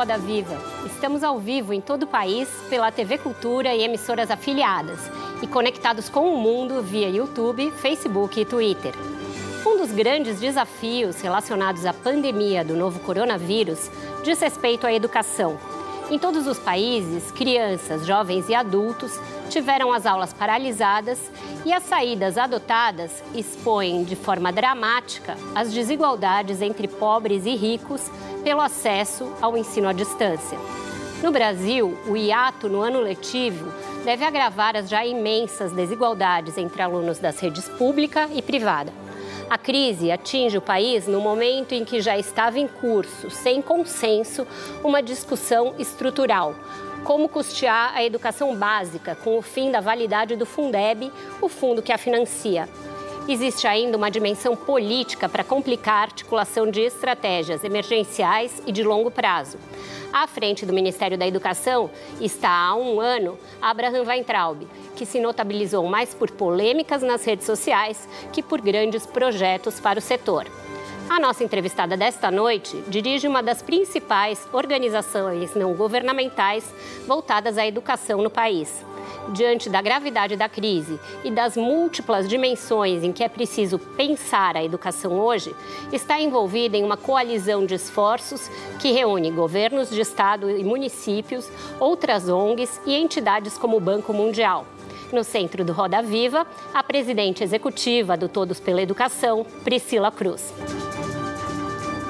Roda Viva. Estamos ao vivo em todo o país pela TV Cultura e emissoras afiliadas e conectados com o mundo via YouTube, Facebook e Twitter. Um dos grandes desafios relacionados à pandemia do novo coronavírus diz respeito à educação. Em todos os países, crianças, jovens e adultos tiveram as aulas paralisadas e as saídas adotadas expõem de forma dramática as desigualdades entre pobres e ricos pelo acesso ao ensino à distância. No Brasil, o hiato no ano letivo deve agravar as já imensas desigualdades entre alunos das redes pública e privada. A crise atinge o país no momento em que já estava em curso, sem consenso, uma discussão estrutural. Como custear a educação básica com o fim da validade do Fundeb, o fundo que a financia existe ainda uma dimensão política para complicar a articulação de estratégias emergenciais e de longo prazo. À frente do Ministério da Educação está há um ano Abraham Weintraub, que se notabilizou mais por polêmicas nas redes sociais que por grandes projetos para o setor. A nossa entrevistada desta noite dirige uma das principais organizações não governamentais voltadas à educação no país diante da gravidade da crise e das múltiplas dimensões em que é preciso pensar a educação hoje, está envolvida em uma coalizão de esforços que reúne governos de estado e municípios, outras ONGs e entidades como o Banco Mundial. No centro do Roda Viva, a presidente executiva do Todos pela Educação, Priscila Cruz.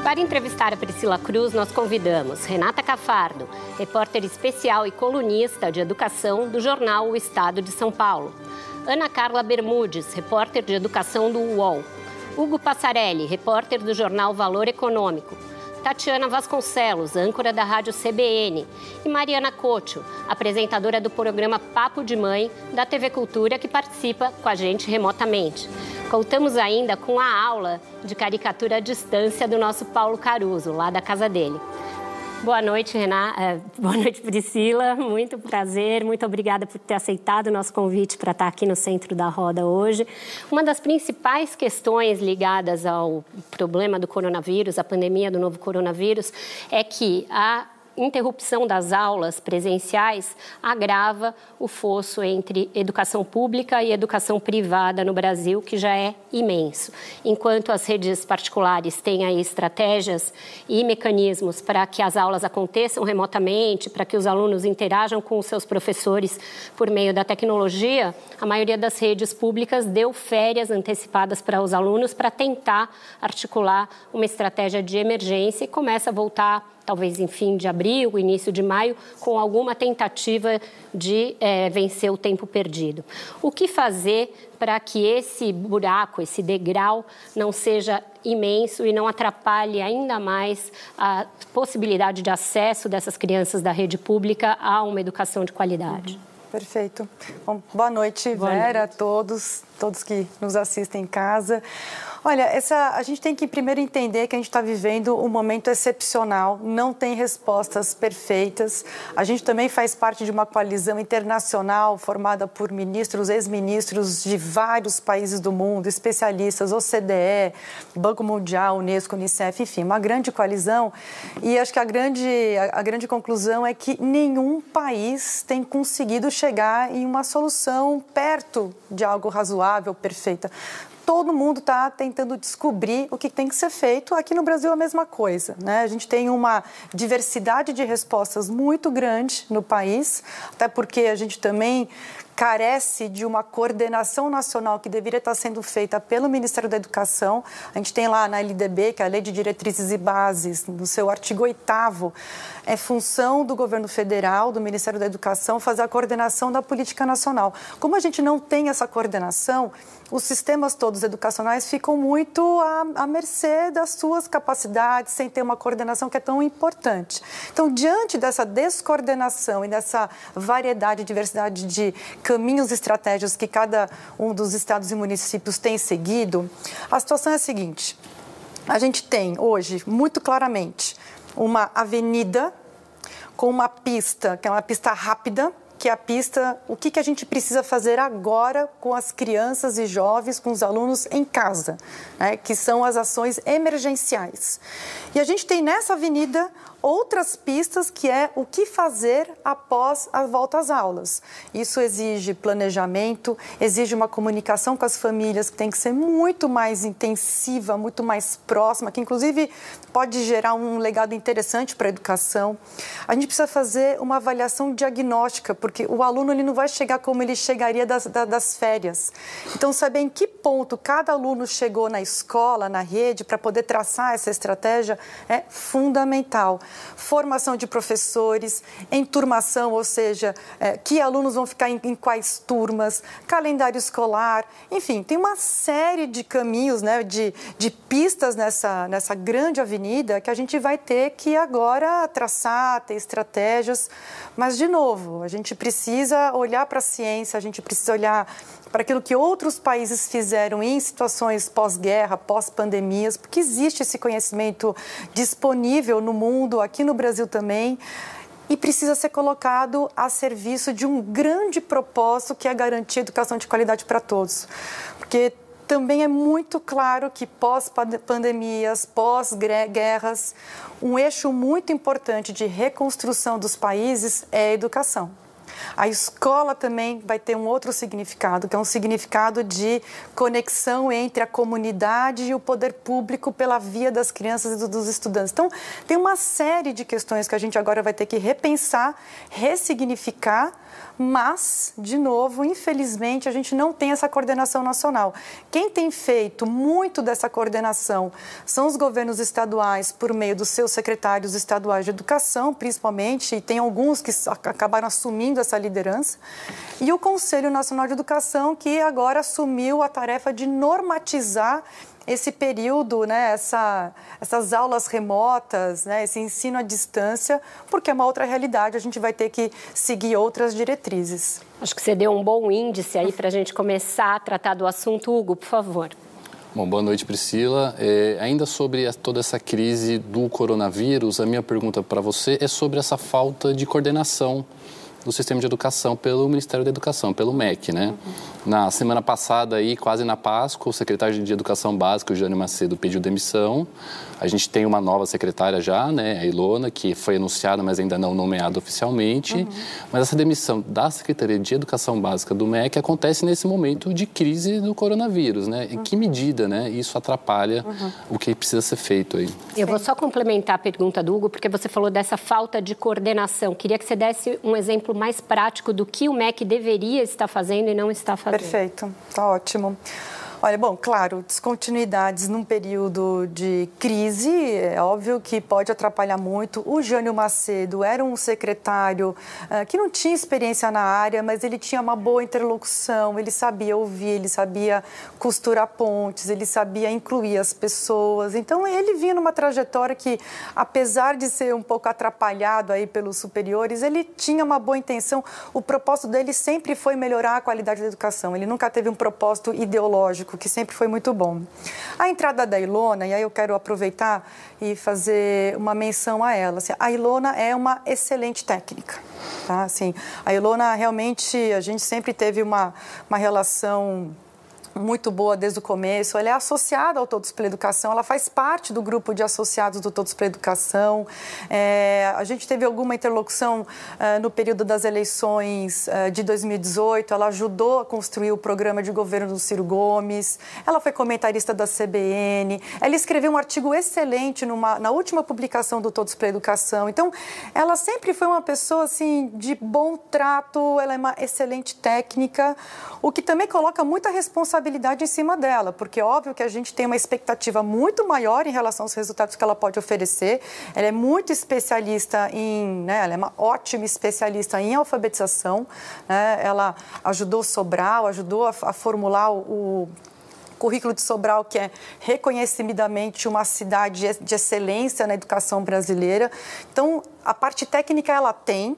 Para entrevistar a Priscila Cruz, nós convidamos Renata Cafardo, repórter especial e colunista de educação do jornal O Estado de São Paulo. Ana Carla Bermudes, repórter de educação do UOL. Hugo Passarelli, repórter do jornal Valor Econômico. Tatiana Vasconcelos, âncora da Rádio CBN, e Mariana Cocho, apresentadora do programa Papo de Mãe da TV Cultura, que participa com a gente remotamente. Contamos ainda com a aula de caricatura à distância do nosso Paulo Caruso, lá da casa dele. Boa noite, Renata. É, boa noite, Priscila. Muito prazer. Muito obrigada por ter aceitado o nosso convite para estar aqui no centro da roda hoje. Uma das principais questões ligadas ao problema do coronavírus, a pandemia do novo coronavírus, é que a interrupção das aulas presenciais agrava o fosso entre educação pública e educação privada no Brasil, que já é imenso. Enquanto as redes particulares têm aí estratégias e mecanismos para que as aulas aconteçam remotamente, para que os alunos interajam com os seus professores por meio da tecnologia, a maioria das redes públicas deu férias antecipadas para os alunos para tentar articular uma estratégia de emergência e começa a voltar talvez em fim de abril, início de maio, com alguma tentativa de é, vencer o tempo perdido. O que fazer para que esse buraco, esse degrau, não seja imenso e não atrapalhe ainda mais a possibilidade de acesso dessas crianças da rede pública a uma educação de qualidade? Uhum. Perfeito. Bom, boa noite, boa Vera, noite. a todos, todos que nos assistem em casa. Olha, essa, a gente tem que primeiro entender que a gente está vivendo um momento excepcional, não tem respostas perfeitas. A gente também faz parte de uma coalizão internacional formada por ministros, ex-ministros de vários países do mundo, especialistas, OCDE, Banco Mundial, Unesco, Unicef, enfim, uma grande coalizão. E acho que a grande, a, a grande conclusão é que nenhum país tem conseguido chegar em uma solução perto de algo razoável, perfeita todo mundo está tentando descobrir o que tem que ser feito. Aqui no Brasil é a mesma coisa. Né? A gente tem uma diversidade de respostas muito grande no país, até porque a gente também carece de uma coordenação nacional que deveria estar sendo feita pelo Ministério da Educação. A gente tem lá na LDB, que é a Lei de Diretrizes e Bases, no seu artigo 8 é função do governo federal, do Ministério da Educação, fazer a coordenação da política nacional. Como a gente não tem essa coordenação, os sistemas todos educacionais ficam muito à, à, mercê das suas capacidades, sem ter uma coordenação que é tão importante. Então, diante dessa descoordenação e dessa variedade diversidade de caminhos e estratégias que cada um dos estados e municípios tem seguido, a situação é a seguinte: a gente tem hoje, muito claramente, uma avenida com uma pista, que é uma pista rápida, que é a pista, o que, que a gente precisa fazer agora com as crianças e jovens, com os alunos em casa, né, que são as ações emergenciais. E a gente tem nessa avenida outras pistas que é o que fazer após a volta às aulas. Isso exige planejamento, exige uma comunicação com as famílias que tem que ser muito mais intensiva, muito mais próxima, que inclusive pode gerar um legado interessante para a educação. A gente precisa fazer uma avaliação diagnóstica, porque o aluno ele não vai chegar como ele chegaria das, das férias. Então, saber em que ponto cada aluno chegou na escola, na rede, para poder traçar essa estratégia é fundamental formação de professores, enturmação, ou seja, é, que alunos vão ficar em, em, quais turmas, calendário escolar, enfim, tem uma série de caminhos, né, de, de pistas nessa, nessa grande avenida que a gente vai ter que agora traçar, ter estratégias, mas, de novo, a gente precisa olhar para a ciência, a gente precisa olhar para aquilo que outros países fizeram em situações pós-guerra, pós-pandemias, porque existe esse conhecimento disponível no mundo, aqui no Brasil também, e precisa ser colocado a serviço de um grande propósito que é garantir educação de qualidade para todos. Porque também é muito claro que pós-pandemias, pós-guerras, um eixo muito importante de reconstrução dos países é a educação. A escola também vai ter um outro significado, que é um significado de conexão entre a comunidade e o poder público pela via das crianças e dos estudantes. Então, tem uma série de questões que a gente agora vai ter que repensar, ressignificar mas, de novo, infelizmente, a gente não tem essa coordenação nacional. Quem tem feito muito dessa coordenação são os governos estaduais, por meio dos seus secretários estaduais de educação, principalmente, e tem alguns que acabaram assumindo essa liderança, e o Conselho Nacional de Educação, que agora assumiu a tarefa de normatizar esse período, né, essa, essas aulas remotas, né, esse ensino à distância, porque é uma outra realidade, a gente vai ter que seguir outras diretrizes. Acho que você deu um bom índice aí para a gente começar a tratar do assunto. Hugo, por favor. Bom, boa noite, Priscila. É, ainda sobre toda essa crise do coronavírus, a minha pergunta para você é sobre essa falta de coordenação do sistema de educação pelo Ministério da Educação, pelo MEC, né? Uhum. Na semana passada aí, quase na Páscoa, o secretário de Educação Básica, o Jânio Macedo, pediu demissão. A gente tem uma nova secretária já, né, a Ilona, que foi anunciada, mas ainda não nomeada oficialmente. Uhum. Mas essa demissão da Secretaria de Educação Básica do MEC acontece nesse momento de crise do coronavírus, né? Em que medida, né, isso atrapalha uhum. o que precisa ser feito aí? Eu vou só complementar a pergunta do Hugo, porque você falou dessa falta de coordenação. Queria que você desse um exemplo mais prático do que o MEC deveria estar fazendo e não está fazendo. Perfeito, está ótimo. Olha, bom, claro, descontinuidades num período de crise, é óbvio que pode atrapalhar muito. O Jânio Macedo era um secretário uh, que não tinha experiência na área, mas ele tinha uma boa interlocução, ele sabia ouvir, ele sabia costurar pontes, ele sabia incluir as pessoas. Então, ele vinha numa trajetória que, apesar de ser um pouco atrapalhado aí pelos superiores, ele tinha uma boa intenção. O propósito dele sempre foi melhorar a qualidade da educação. Ele nunca teve um propósito ideológico que sempre foi muito bom. A entrada da Ilona, e aí eu quero aproveitar e fazer uma menção a ela. Assim, a Ilona é uma excelente técnica. Tá? Assim, a Ilona realmente, a gente sempre teve uma, uma relação muito boa desde o começo. Ela é associada ao Todos pela Educação, ela faz parte do grupo de associados do Todos pela Educação. É, a gente teve alguma interlocução uh, no período das eleições uh, de 2018. Ela ajudou a construir o programa de governo do Ciro Gomes. Ela foi comentarista da CBN. Ela escreveu um artigo excelente numa, na última publicação do Todos pela Educação. Então, ela sempre foi uma pessoa assim de bom trato. Ela é uma excelente técnica, o que também coloca muita responsabilidade responsabilidade em cima dela, porque é óbvio que a gente tem uma expectativa muito maior em relação aos resultados que ela pode oferecer. Ela é muito especialista em, né, ela é uma ótima especialista em alfabetização. Né, ela ajudou Sobral, ajudou a, a formular o, o currículo de Sobral, que é reconhecidamente uma cidade de excelência na educação brasileira. Então, a parte técnica ela tem,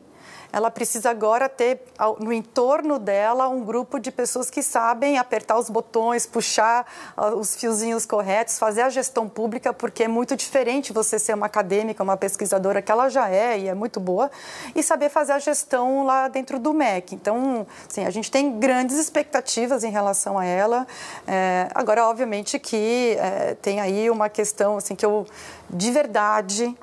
ela precisa agora ter no entorno dela um grupo de pessoas que sabem apertar os botões, puxar ah, os fiozinhos corretos, fazer a gestão pública, porque é muito diferente você ser uma acadêmica, uma pesquisadora, que ela já é e é muito boa, e saber fazer a gestão lá dentro do MEC. Então, assim, a gente tem grandes expectativas em relação a ela. É, agora, obviamente que é, tem aí uma questão assim, que eu, de verdade,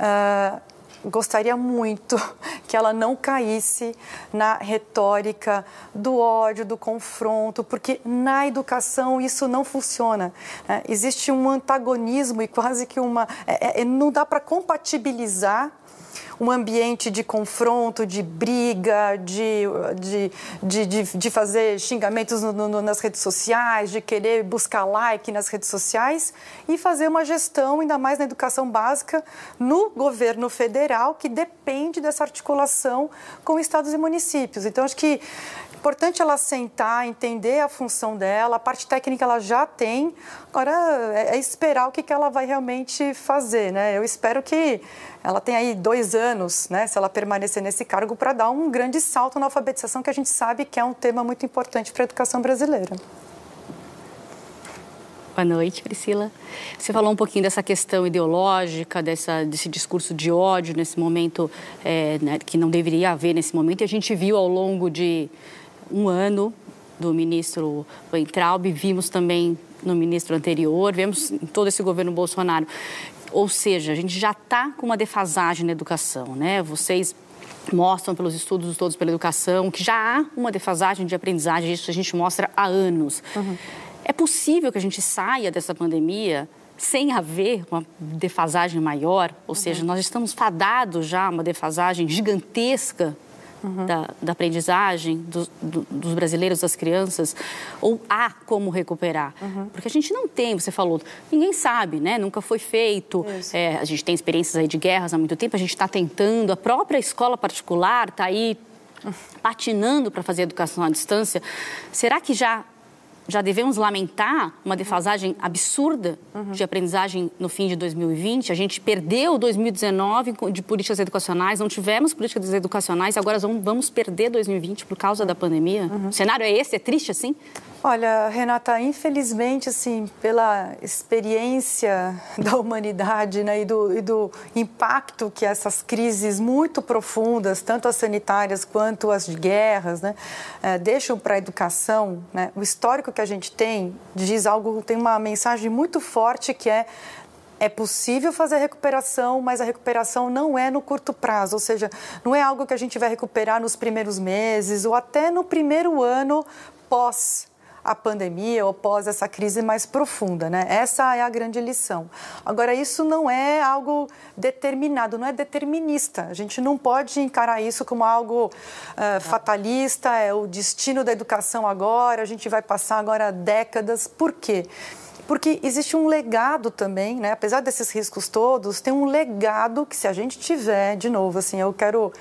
Uh, gostaria muito que ela não caísse na retórica do ódio, do confronto, porque na educação isso não funciona. É, existe um antagonismo e quase que uma. É, é, não dá para compatibilizar um ambiente de confronto, de briga, de, de, de, de, de fazer xingamentos no, no, nas redes sociais, de querer buscar like nas redes sociais e fazer uma gestão, ainda mais na educação básica, no governo federal, que depende dessa articulação com estados e municípios. Então, acho que importante ela sentar, entender a função dela, a parte técnica ela já tem, agora é, é esperar o que, que ela vai realmente fazer, né? Eu espero que ela tenha aí dois anos, né, se ela permanecer nesse cargo, para dar um grande salto na alfabetização, que a gente sabe que é um tema muito importante para a educação brasileira. Boa noite, Priscila. Você falou um pouquinho dessa questão ideológica, dessa, desse discurso de ódio nesse momento, é, né, que não deveria haver nesse momento, e a gente viu ao longo de um ano do ministro Weintraub, vimos também no ministro anterior, vemos em todo esse governo Bolsonaro. Ou seja, a gente já está com uma defasagem na educação, né? Vocês mostram pelos estudos todos pela educação que já há uma defasagem de aprendizagem, isso a gente mostra há anos. Uhum. É possível que a gente saia dessa pandemia sem haver uma defasagem maior, ou uhum. seja, nós estamos fadados já a uma defasagem gigantesca uhum. da, da, aprendizagem do, do, dos brasileiros, das crianças, ou há como recuperar? Uhum. Porque a gente não tem, você falou, ninguém sabe, né? Nunca foi feito. É, a gente tem experiências aí de guerras há muito tempo, a gente está tentando, a própria escola particular está aí patinando para fazer educação à distância. Será que já já devemos lamentar uma defasagem absurda uhum. de aprendizagem no fim de 2020. A gente perdeu 2019 de políticas educacionais, não tivemos políticas educacionais, agora vamos perder 2020 por causa da pandemia. Uhum. O cenário é esse? É triste assim? Olha, Renata, infelizmente, assim, pela experiência da humanidade né, e, do, e do impacto que essas crises muito profundas, tanto as sanitárias quanto as de guerras, né, é, deixam para a educação, né, o histórico que a gente tem diz algo, tem uma mensagem muito forte que é é possível fazer recuperação, mas a recuperação não é no curto prazo, ou seja, não é algo que a gente vai recuperar nos primeiros meses ou até no primeiro ano pós a pandemia ou após essa crise mais profunda, né? Essa é a grande lição. Agora, isso não é algo determinado, não é determinista. A gente não pode encarar isso como algo uh, fatalista, é o destino da educação agora, a gente vai passar agora décadas. Por quê? porque existe um legado também, né? Apesar desses riscos todos, tem um legado que se a gente tiver, de novo, assim, eu quero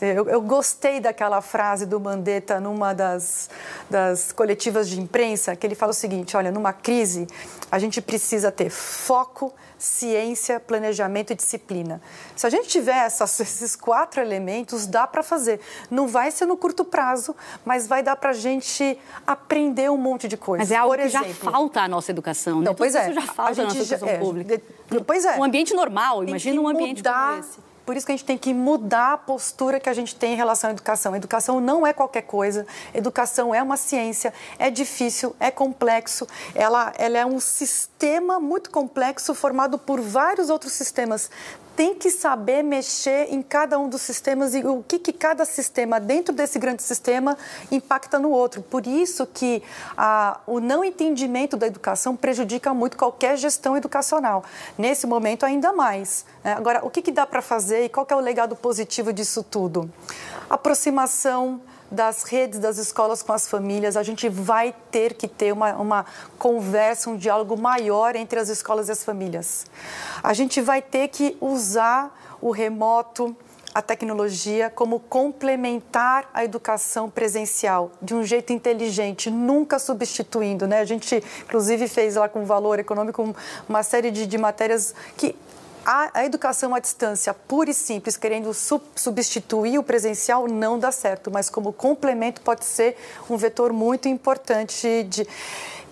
eu, eu, gostei daquela frase do Mandetta numa das, das coletivas de imprensa, que ele fala o seguinte: olha, numa crise, a gente precisa ter foco, ciência, planejamento e disciplina. Se a gente tiver essas, esses quatro elementos, dá para fazer. Não vai ser no curto prazo, mas vai dar para a gente aprender um monte de coisa. Mas é algo Por que exemplo, já falta à nossa educação, né? Não, pois é. Isso já falta à nossa educação é, pública. Pois é. Um ambiente normal, imagina um ambiente mudar, como esse por isso que a gente tem que mudar a postura que a gente tem em relação à educação. Educação não é qualquer coisa, educação é uma ciência, é difícil, é complexo, ela, ela é um sistema muito complexo formado por vários outros sistemas tem que saber mexer em cada um dos sistemas e o que, que cada sistema dentro desse grande sistema impacta no outro. Por isso que a, o não entendimento da educação prejudica muito qualquer gestão educacional. Nesse momento, ainda mais. Né? Agora, o que, que dá para fazer e qual é o legado positivo disso tudo? Aproximação das redes das escolas com as famílias, a gente vai ter que ter uma, uma conversa, um diálogo maior entre as escolas e as famílias. A gente vai ter que usar o remoto, a tecnologia como complementar a educação presencial de um jeito inteligente, nunca substituindo, né? A gente, inclusive, fez lá com valor econômico uma série de, de matérias que a, a, educação à distância, pura e simples, querendo sub, substituir o presencial, não dá certo, mas como complemento pode ser um vetor muito importante de,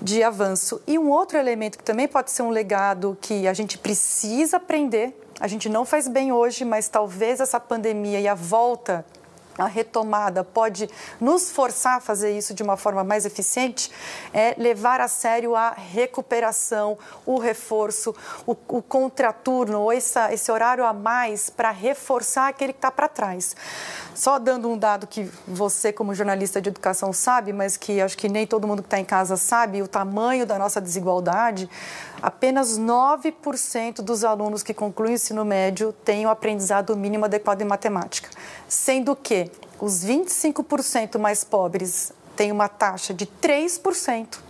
de avanço. E um outro elemento que também pode ser um legado que a gente precisa aprender, a gente não faz bem hoje, mas talvez essa pandemia e a volta a retomada pode nos forçar a fazer isso de uma forma mais eficiente, é levar a sério a recuperação, o reforço, o, o contraturno, ou essa, esse horário a mais para reforçar aquele que está para trás. Só dando um dado que você, como jornalista de educação, sabe, mas que acho que nem todo mundo que está em casa sabe, o tamanho da nossa desigualdade, apenas 9% dos alunos que concluem o ensino médio têm o aprendizado mínimo adequado em matemática, sendo que os 25% mais pobres têm uma taxa de 3%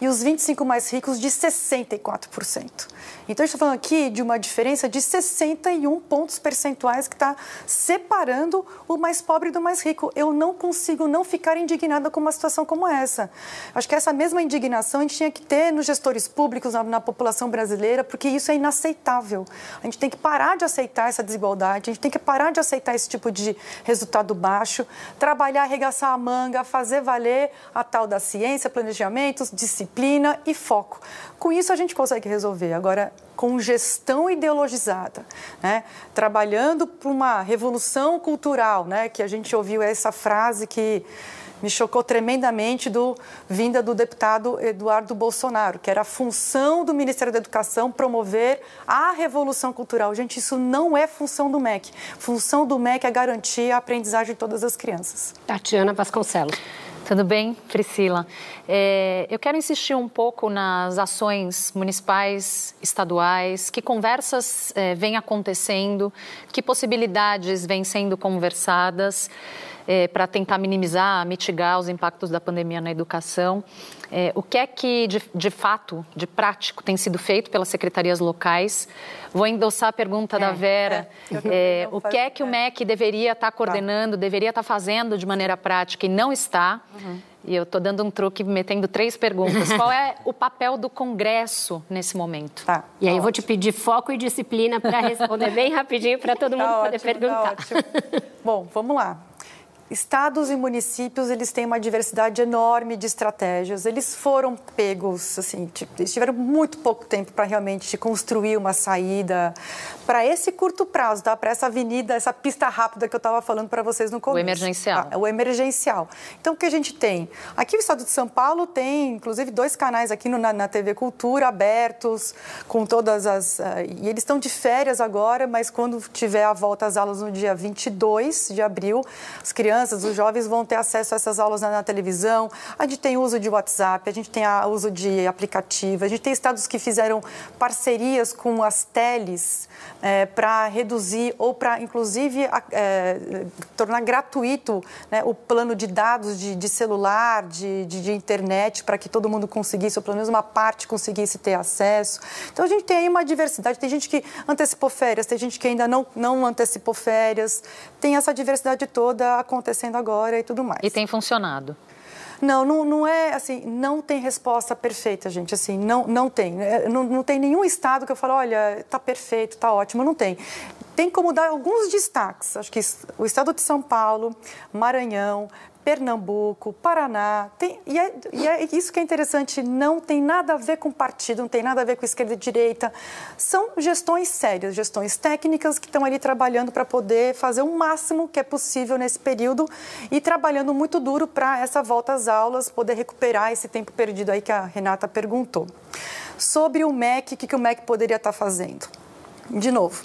e os 25 mais ricos de 64%. Então, a gente está falando aqui de uma diferença de 61 pontos percentuais que está separando o mais pobre do mais rico. Eu não consigo não ficar indignada com uma situação como essa. Acho que essa mesma indignação a gente tinha que ter nos gestores públicos, na, na população brasileira, porque isso é inaceitável. A gente tem que parar de aceitar essa desigualdade, a gente tem que parar de aceitar esse tipo de resultado baixo, trabalhar, arregaçar a manga, fazer valer a tal da ciência, planejamentos, disciplina e foco. Com isso a gente consegue resolver. Agora, com gestão ideologizada, né? trabalhando para uma revolução cultural, né? que a gente ouviu essa frase que me chocou tremendamente do vinda do deputado Eduardo Bolsonaro, que era a função do Ministério da Educação promover a revolução cultural. Gente, isso não é função do MEC. Função do MEC é garantir a aprendizagem de todas as crianças. Tatiana Vasconcelos. Tudo bem, Priscila? É, eu quero insistir um pouco nas ações municipais, estaduais, que conversas é, vêm acontecendo, que possibilidades vêm sendo conversadas é, para tentar minimizar, mitigar os impactos da pandemia na educação. É, o que é que, de, de, fato, de prático, tem sido feito pelas secretarias locais? Vou endossar a pergunta é, da Vera. É, é o que é que o MEC deveria estar tá coordenando, tá. deveria estar tá fazendo de maneira prática e não está? Uhum. E eu estou dando um truque, metendo três perguntas. Qual é o papel do Congresso nesse momento? Tá. E aí tá eu vou te pedir foco e disciplina para responder bem rapidinho para todo mundo tá poder ótimo, perguntar. Tá Bom, vamos lá. Estados e municípios, eles têm uma diversidade enorme de estratégias. Eles foram pegos, assim, tipo, eles tiveram muito pouco tempo para realmente construir uma saída para esse curto prazo, tá? Para essa avenida, essa pista rápida que eu estava falando para vocês no começo. O emergencial. Ah, o emergencial. Então, o que a gente tem? Aqui o Estado de São Paulo tem, inclusive, dois canais aqui no, na, na, TV Cultura abertos, com todas as... Uh, e eles estão de férias agora, mas quando tiver a volta às aulas no dia 22 de abril, as crianças crianças, os jovens vão ter acesso a essas aulas na, na televisão. A gente tem uso de WhatsApp, a gente tem a, uso de aplicativo, a gente tem estados que fizeram parcerias com as teles é, para reduzir ou para, inclusive, é, tornar gratuito né, o plano de dados de, de celular, de, de, de internet, para que todo mundo conseguisse, ou pelo menos uma parte conseguisse ter acesso. Então, a gente tem aí uma diversidade. Tem gente que antecipou férias, tem gente que ainda não, não antecipou férias. Tem essa diversidade toda acontecendo acontecendo agora e tudo mais. E tem funcionado? Não, não, não é assim, não tem resposta perfeita, gente, assim, não, não tem. É, não, não tem nenhum estado que eu falo, olha, tá perfeito, tá ótimo, não tem tem como dar alguns destaques. Acho que o estado de São Paulo, Maranhão, Pernambuco, Paraná. Tem, e, é, e, é, isso que é interessante, não tem nada a ver com partido, não tem nada a ver com esquerda e direita. São gestões sérias, gestões técnicas que estão ali trabalhando para poder fazer o máximo que é possível nesse período e trabalhando muito duro para essa volta às aulas, poder recuperar esse tempo perdido aí que a Renata perguntou. Sobre o MEC, o que, que o MEC poderia estar fazendo? De novo,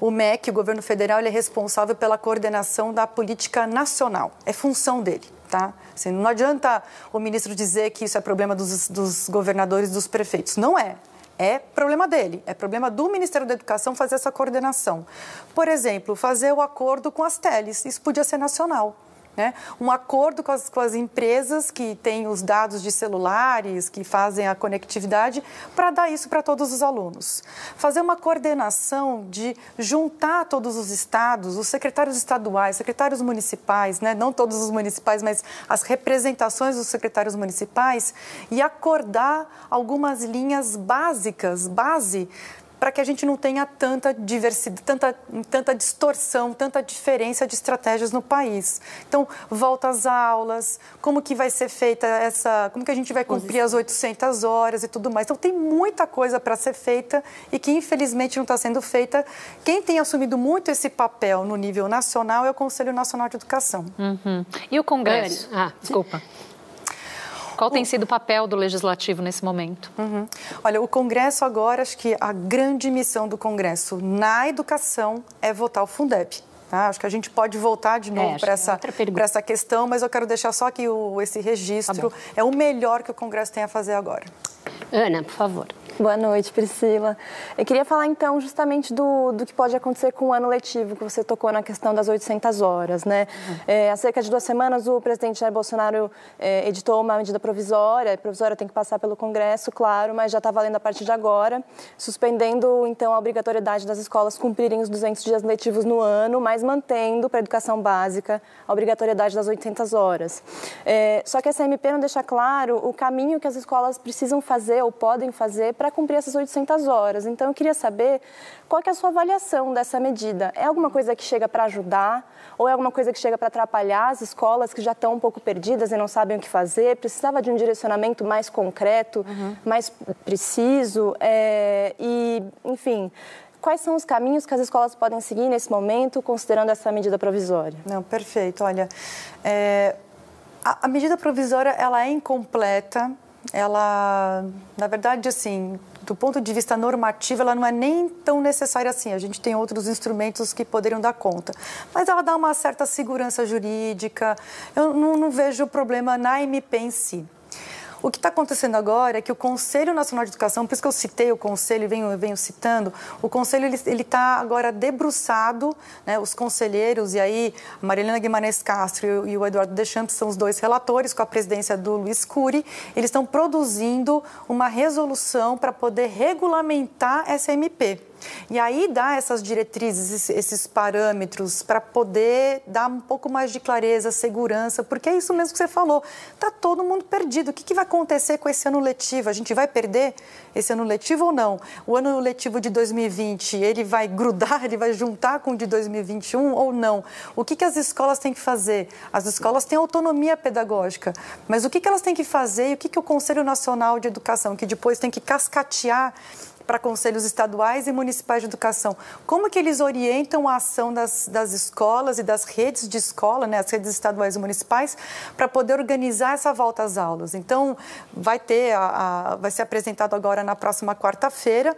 o MEC, o governo federal, ele é responsável pela coordenação da política nacional. É função dele. Tá? Assim, não adianta o ministro dizer que isso é problema dos, dos governadores, dos prefeitos. Não é. É problema dele, é problema do Ministério da Educação fazer essa coordenação. Por exemplo, fazer o acordo com as teles, isso podia ser nacional né? um acordo com as, com as empresas que têm os dados de celulares, que fazem a conectividade, para dar isso para todos os alunos. Fazer uma coordenação de juntar todos os estados, os secretários estaduais, secretários municipais, né? não todos os municipais, mas as representações dos secretários municipais, e acordar algumas linhas básicas, base para que a gente não tenha tanta diversidade, tanta, tanta distorção, tanta diferença de estratégias no país. Então, volta às aulas, como que vai ser feita essa, como que a gente vai cumprir as 800 horas e tudo mais. Então, tem muita coisa para ser feita e que infelizmente não está sendo feita. Quem tem assumido muito esse papel no nível nacional é o Conselho Nacional de Educação. Uhum. E o Congresso? Ah, desculpa. Qual tem sido o papel do legislativo nesse momento? Uhum. Olha, o Congresso agora, acho que a grande missão do Congresso na educação é votar o Fundeb. Tá? Acho que a gente pode voltar de novo é, para essa, é essa questão, mas eu quero deixar só que o, esse registro tá é o melhor que o Congresso tem a fazer agora. Ana, por favor. Boa noite, Priscila. Eu queria falar então justamente do, do que pode acontecer com o ano letivo, que você tocou na questão das 800 horas, né? Uhum. É, há cerca de duas semanas o presidente Jair Bolsonaro é, editou uma medida provisória, a provisória tem que passar pelo Congresso, claro, mas já está valendo a partir de agora, suspendendo então a obrigatoriedade das escolas cumprirem os 200 dias letivos no ano, mas mantendo para a educação básica a obrigatoriedade das 800 horas. É, só que essa MP não deixa claro o caminho que as escolas precisam fazer ou podem fazer para para cumprir essas 800 horas. Então, eu queria saber qual é a sua avaliação dessa medida. É alguma coisa que chega para ajudar ou é alguma coisa que chega para atrapalhar as escolas que já estão um pouco perdidas e não sabem o que fazer? Precisava de um direcionamento mais concreto, uhum. mais preciso é, e, enfim quais são os caminhos que as escolas podem seguir nesse momento, considerando essa medida provisória? Não, perfeito. Olha, é, a, a, medida provisória ela é incompleta ela, na verdade, assim, do ponto de vista normativo, ela não é nem tão necessária assim. A gente tem outros instrumentos que poderiam dar conta. Mas ela dá uma certa segurança jurídica. Eu não, não vejo problema na MP em si. O que está acontecendo agora é que o Conselho Nacional de Educação, por isso que eu citei o Conselho e venho, venho citando, o Conselho ele está agora debruçado, né, os conselheiros, e aí Marilena Guimarães Castro e o Eduardo Deschamps são os dois relatores, com a presidência do Luiz Cury, eles estão produzindo uma resolução para poder regulamentar essa MP. E aí dá essas diretrizes, esses parâmetros para poder dar um pouco mais de clareza, segurança, porque é isso mesmo que você falou. Está todo mundo perdido. O que, que vai acontecer com esse ano letivo? A gente vai perder esse ano letivo ou não? O ano letivo de 2020, ele vai grudar, ele vai juntar com o de 2021 ou não? O que, que as escolas têm que fazer? As escolas têm autonomia pedagógica, mas o que, que elas têm que fazer e o que, que o Conselho Nacional de Educação, que depois tem que cascatear para conselhos estaduais e municipais de educação. Como que eles orientam a ação das, das escolas e das redes de escola, né, as redes estaduais e municipais, para poder organizar essa volta às aulas? Então, vai ter, a, a, vai ser apresentado agora na próxima quarta-feira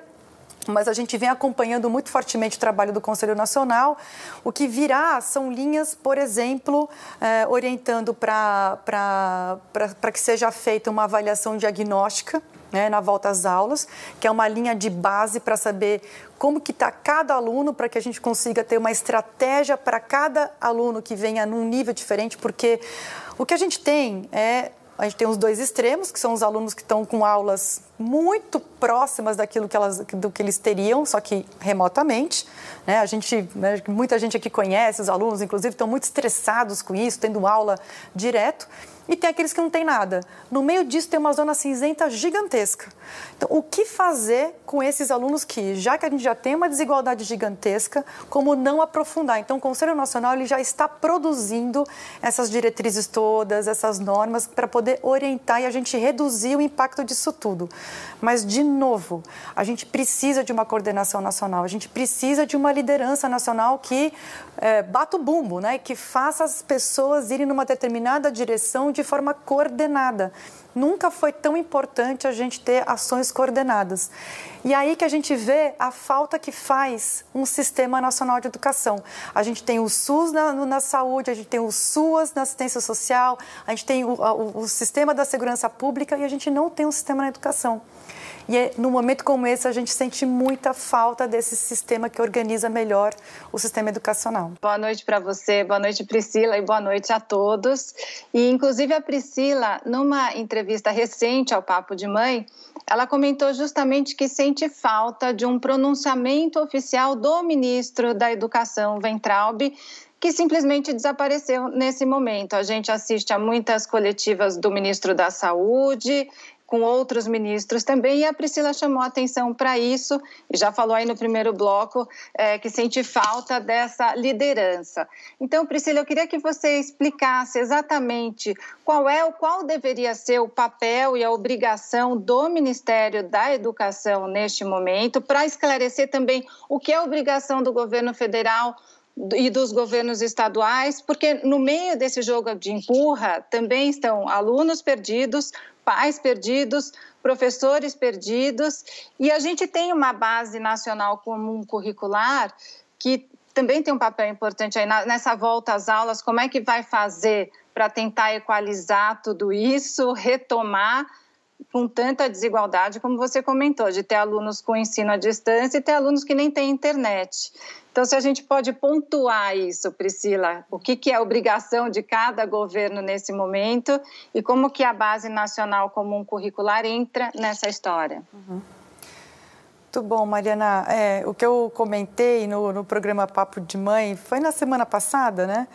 mas a gente vem acompanhando muito fortemente o trabalho do Conselho Nacional. O que virá são linhas, por exemplo, eh, orientando para que seja feita uma avaliação diagnóstica né, na volta às aulas, que é uma linha de base para saber como que está cada aluno, para que a gente consiga ter uma estratégia para cada aluno que venha num nível diferente, porque o que a gente tem é a gente tem os dois extremos, que são os alunos que estão com aulas muito próximas daquilo que, elas, do que eles teriam, só que remotamente. Né? A gente, né, muita gente aqui conhece os alunos, inclusive, estão muito estressados com isso, tendo aula direto. E tem aqueles que não têm nada. No meio disso tem uma zona cinzenta gigantesca. Então, o que fazer com esses alunos que, já que a gente já tem uma desigualdade gigantesca, como não aprofundar? Então, o Conselho Nacional ele já está produzindo essas diretrizes todas, essas normas, para poder orientar e a gente reduzir o impacto disso tudo. Mas, de novo, a gente precisa de uma coordenação nacional, a gente precisa de uma liderança nacional que é, bata o bumbo, né? que faça as pessoas irem numa determinada direção de forma coordenada. Nunca foi tão importante a gente ter ações coordenadas. E aí que a gente vê a falta que faz um sistema nacional de educação. A gente tem o SUS na, na saúde, a gente tem o SUAS na assistência social, a gente tem o, o, o sistema da segurança pública e a gente não tem um sistema na educação. E é, momento como esse, a gente sente muita falta desse sistema que organiza melhor o sistema educacional. Boa noite para você, boa noite, Priscila, e boa noite a todos. E, inclusive, a Priscila, numa entrevista recente ao Papo de Mãe, ela comentou justamente que sente falta de um pronunciamento oficial do ministro da Educação, Ventralb, que simplesmente desapareceu nesse momento. A gente assiste a muitas coletivas do ministro da Saúde, com outros ministros também, e a Priscila chamou atenção para isso, e já falou aí no primeiro bloco é, que sente falta dessa liderança. Então, Priscila, eu queria que você explicasse exatamente qual é o qual deveria ser o papel e a obrigação do Ministério da Educação neste momento, para esclarecer também o que é obrigação do governo federal e dos governos estaduais, porque no meio desse jogo de empurra também estão alunos perdidos, pais perdidos, professores perdidos, e a gente tem uma base nacional comum curricular que também tem um papel importante aí nessa volta às aulas, como é que vai fazer para tentar equalizar tudo isso, retomar com tanta desigualdade, como você comentou, de ter alunos com ensino à distância e ter alunos que nem têm internet. Então, se a gente pode pontuar isso, Priscila, o que, que é obrigação de cada governo nesse momento e como que a Base Nacional Comum Curricular entra nessa história. Uhum. Muito bom, Mariana. É, o que eu comentei no, no, programa Papo de Mãe foi na semana passada, né?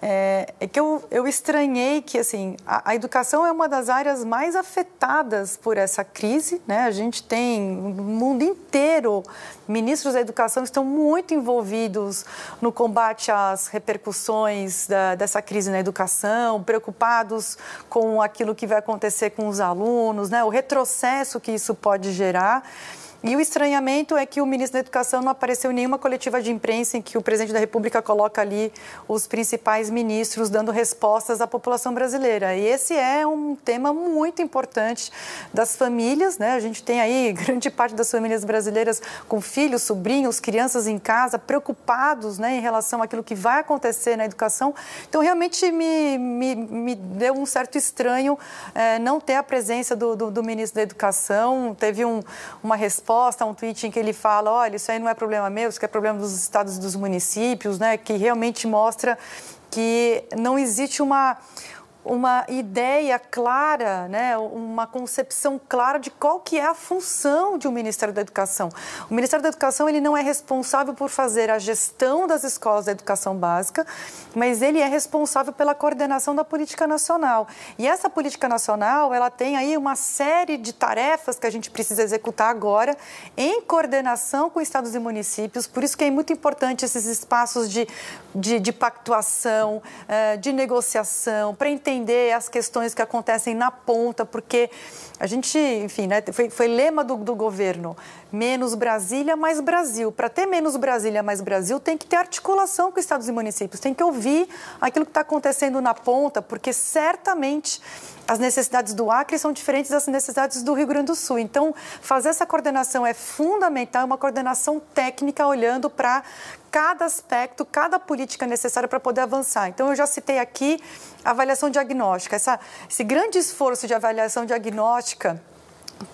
É, é que eu, eu estranhei que assim a, a, educação é uma das áreas mais afetadas por essa crise, né? A gente tem no mundo inteiro ministros da educação estão muito envolvidos no combate às repercussões da, dessa crise na educação, preocupados com aquilo que vai acontecer com os alunos, né? O retrocesso que isso pode gerar. E o estranhamento é que o ministro da Educação não apareceu em nenhuma coletiva de imprensa em que o presidente da República coloca ali os principais ministros dando respostas à população brasileira. E esse é um tema muito importante das famílias, né? A gente tem aí grande parte das famílias brasileiras com filhos, sobrinhos, crianças em casa, preocupados né, em relação àquilo que vai acontecer na educação. Então, realmente me, me, me deu um certo estranho é, não ter a presença do, do, do ministro da Educação. Teve um, uma resposta resposta a um tweet em que ele fala, olha, isso aí não é problema meu, isso é problema dos estados e dos municípios, né? Que realmente mostra que não existe uma uma ideia clara, né, uma concepção clara de qual que é a função de um Ministério da Educação. O Ministério da Educação ele não é responsável por fazer a gestão das escolas da educação básica, mas ele é responsável pela coordenação da política nacional. E essa política nacional, ela tem aí uma série de tarefas que a gente precisa executar agora em coordenação com estados e municípios. Por isso que é muito importante esses espaços de, de, de pactuação, eh, de negociação, para entender entender as questões que acontecem na ponta, porque a gente, enfim, né, foi, foi lema do, do governo: menos Brasília, mais Brasil. Para ter menos Brasília, mais Brasil, tem que ter articulação com estados e municípios, tem que ouvir aquilo que está acontecendo na ponta, porque certamente as necessidades do Acre são diferentes das necessidades do Rio Grande do Sul. Então, fazer essa coordenação é fundamental, uma coordenação técnica olhando para cada aspecto, cada política necessária para poder avançar. Então, eu já citei aqui a avaliação diagnóstica, essa, esse grande esforço de avaliação diagnóstica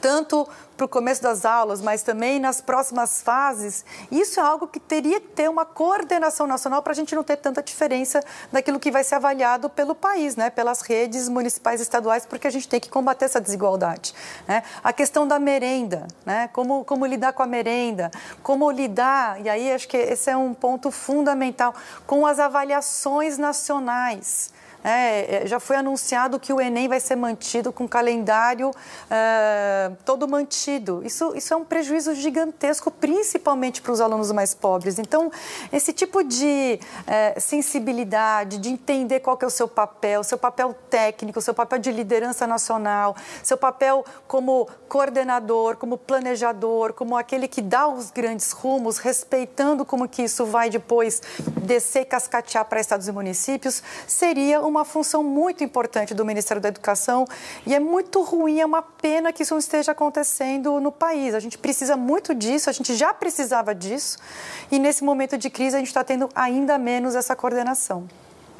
tanto para o começo das aulas, mas também nas próximas fases, isso é algo que teria que ter uma coordenação nacional para a gente não ter tanta diferença daquilo que vai ser avaliado pelo país, né, pelas redes municipais e estaduais, porque a gente tem que combater essa desigualdade. Né? A questão da merenda, né? como, como lidar com a merenda, como lidar, e aí acho que esse é um ponto fundamental, com as avaliações nacionais É, é, já foi anunciado que o Enem vai ser mantido com calendário é, todo mantido. Isso, isso é um prejuízo gigantesco, principalmente para os alunos mais pobres. Então, esse tipo de é, sensibilidade, de entender qual que é o seu papel, seu papel técnico, seu papel de liderança nacional, seu papel como coordenador, como planejador, como aquele que dá os grandes rumos, respeitando como que isso vai depois descer e cascatear para estados e municípios, seria uma função muito importante do Ministério da Educação e é muito ruim, é uma pena que isso não esteja acontecendo no país. A gente precisa muito disso, a gente já precisava disso e nesse momento de crise a gente está tendo ainda menos essa coordenação.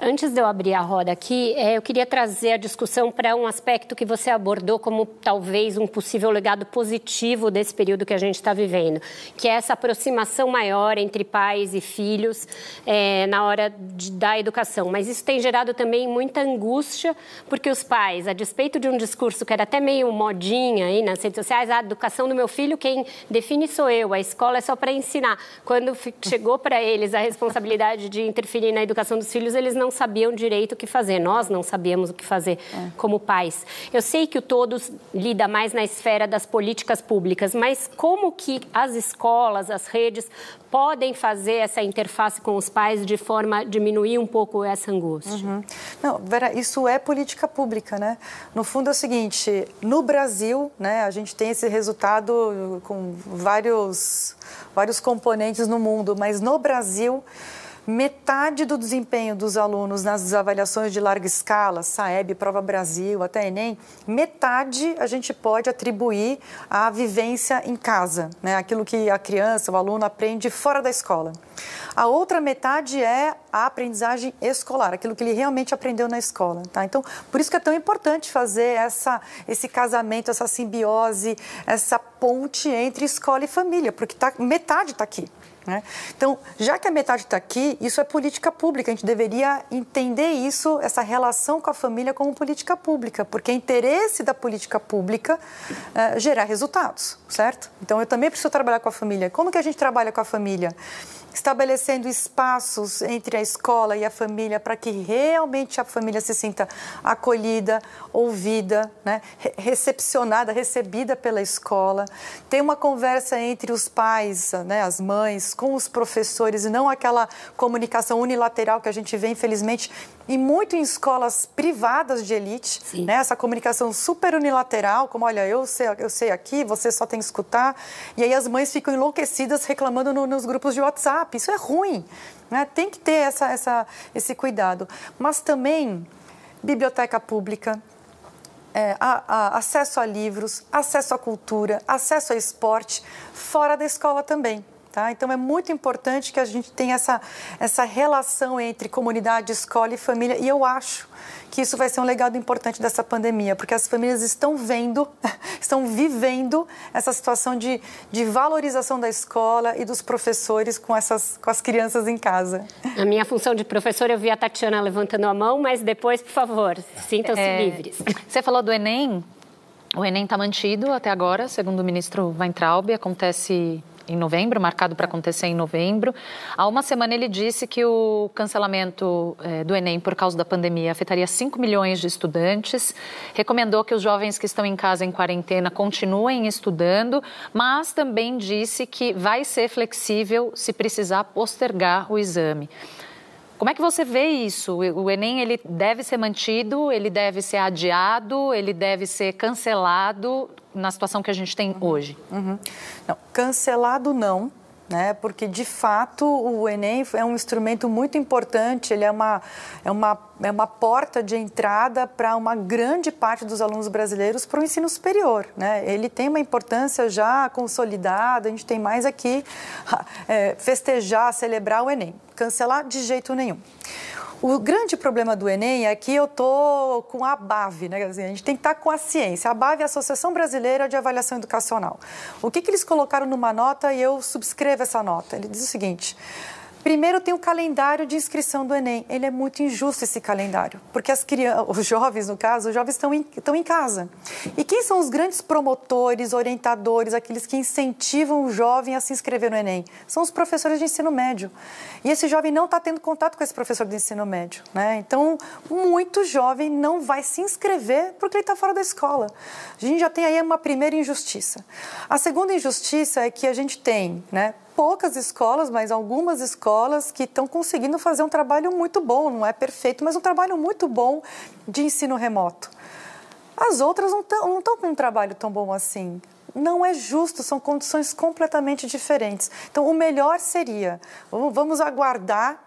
Antes de eu abrir a roda aqui, é, eu queria trazer a discussão para um aspecto que você abordou como talvez um possível legado positivo desse período que a gente está vivendo, que é essa aproximação maior entre pais e filhos é, na hora de, da educação. Mas isso tem gerado também muita angústia, porque os pais, a despeito de um discurso que era até meio modinha aí nas redes sociais, a educação do meu filho, quem define sou eu, a escola é só para ensinar. Quando chegou para eles a responsabilidade de interferir na educação dos filhos, eles não não sabiam direito o que fazer, nós não sabíamos o que fazer é. como pais. Eu sei que o Todos lida mais na esfera das políticas públicas, mas como que as escolas, as redes podem fazer essa interface com os pais de forma a diminuir um pouco essa angústia? Uhum. Não, Vera, isso é política pública, né? No fundo é o seguinte, no Brasil, né, a gente tem esse resultado com vários, vários componentes no mundo, mas no Brasil metade do desempenho dos alunos nas avaliações de larga escala, SAEB, Prova Brasil, até Enem, metade a gente pode atribuir à vivência em casa, né? aquilo que a criança, o aluno aprende fora da escola. A outra metade é a aprendizagem escolar, aquilo que ele realmente aprendeu na escola. Tá? Então, por isso que é tão importante fazer essa, esse casamento, essa simbiose, essa ponte entre escola e família, porque tá, metade está aqui. Né? Então, já que a metade está aqui, isso é política pública. A gente deveria entender isso, essa relação com a família, como política pública, porque é interesse da política pública é, gerar resultados, certo? Então, eu também preciso trabalhar com a família. Como que a gente trabalha com a família? Estabelecendo espaços entre a escola e a família para que realmente a família se sinta acolhida, ouvida, né? recepcionada, recebida pela escola. Tem uma conversa entre os pais, né, as mães, com os professores e não aquela comunicação unilateral que a gente vê, infelizmente, e muito em escolas privadas de elite, né? essa comunicação super unilateral, como olha, eu sei, eu sei aqui, você só tem que escutar, e aí as mães ficam enlouquecidas reclamando no, nos grupos de WhatsApp. Isso é ruim, né? tem que ter essa, essa, esse cuidado. Mas também biblioteca pública, é, a, a, acesso a livros, acesso à cultura, acesso a esporte, fora da escola também. Tá? Então é muito importante que a gente tenha essa, essa relação entre comunidade, escola e família. E eu acho que isso vai ser um legado importante dessa pandemia, porque as famílias estão vendo, estão vivendo essa situação de, de valorização da escola e dos professores com, essas, com as crianças em casa. A minha função de professora, eu vi a Tatiana levantando a mão, mas depois, por favor, sintam-se é, livres. Você falou do Enem. O Enem está mantido até agora, segundo o ministro Weintraub, acontece em novembro, marcado para acontecer em novembro. Há uma semana ele disse que o cancelamento é, do Enem por causa da pandemia afetaria 5 milhões de estudantes. Recomendou que os jovens que estão em casa em quarentena continuem estudando, mas também disse que vai ser flexível se precisar postergar o exame. Como é que você vê isso? O Enem ele deve ser mantido, ele deve ser adiado, ele deve ser cancelado na situação que a gente tem hoje? Uhum. Não, cancelado não, né? Porque de fato o Enem é um instrumento muito importante, ele é uma, é uma, é uma porta de entrada para uma grande parte dos alunos brasileiros para o ensino superior, né? Ele tem uma importância já consolidada, a gente tem mais aqui é, festejar, celebrar o Enem. Cancelar de jeito nenhum. O grande problema do Enem é que eu tô com a BAV, né? A gente tem que estar tá com a ciência. A BAV é a Associação Brasileira de Avaliação Educacional. O que, que eles colocaram numa nota e eu subscrevo essa nota? Ele diz o seguinte: Primeiro tem o calendário de inscrição do Enem. Ele é muito injusto esse calendário, porque as crianças, os jovens, no caso, os jovens estão em, estão em casa. E quem são os grandes promotores, orientadores, aqueles que incentivam o jovem a se inscrever no Enem? São os professores de ensino médio. E esse jovem não está tendo contato com esse professor de ensino médio. Né? Então, muito jovem não vai se inscrever porque ele está fora da escola. A gente já tem aí uma primeira injustiça. A segunda injustiça é que a gente tem, né, poucas escolas, mas algumas escolas que estão conseguindo fazer um trabalho muito bom, não é perfeito, mas um trabalho muito bom de ensino remoto. As outras não estão com um trabalho tão bom assim. Não é justo, são condições completamente diferentes. Então, o melhor seria, vamos aguardar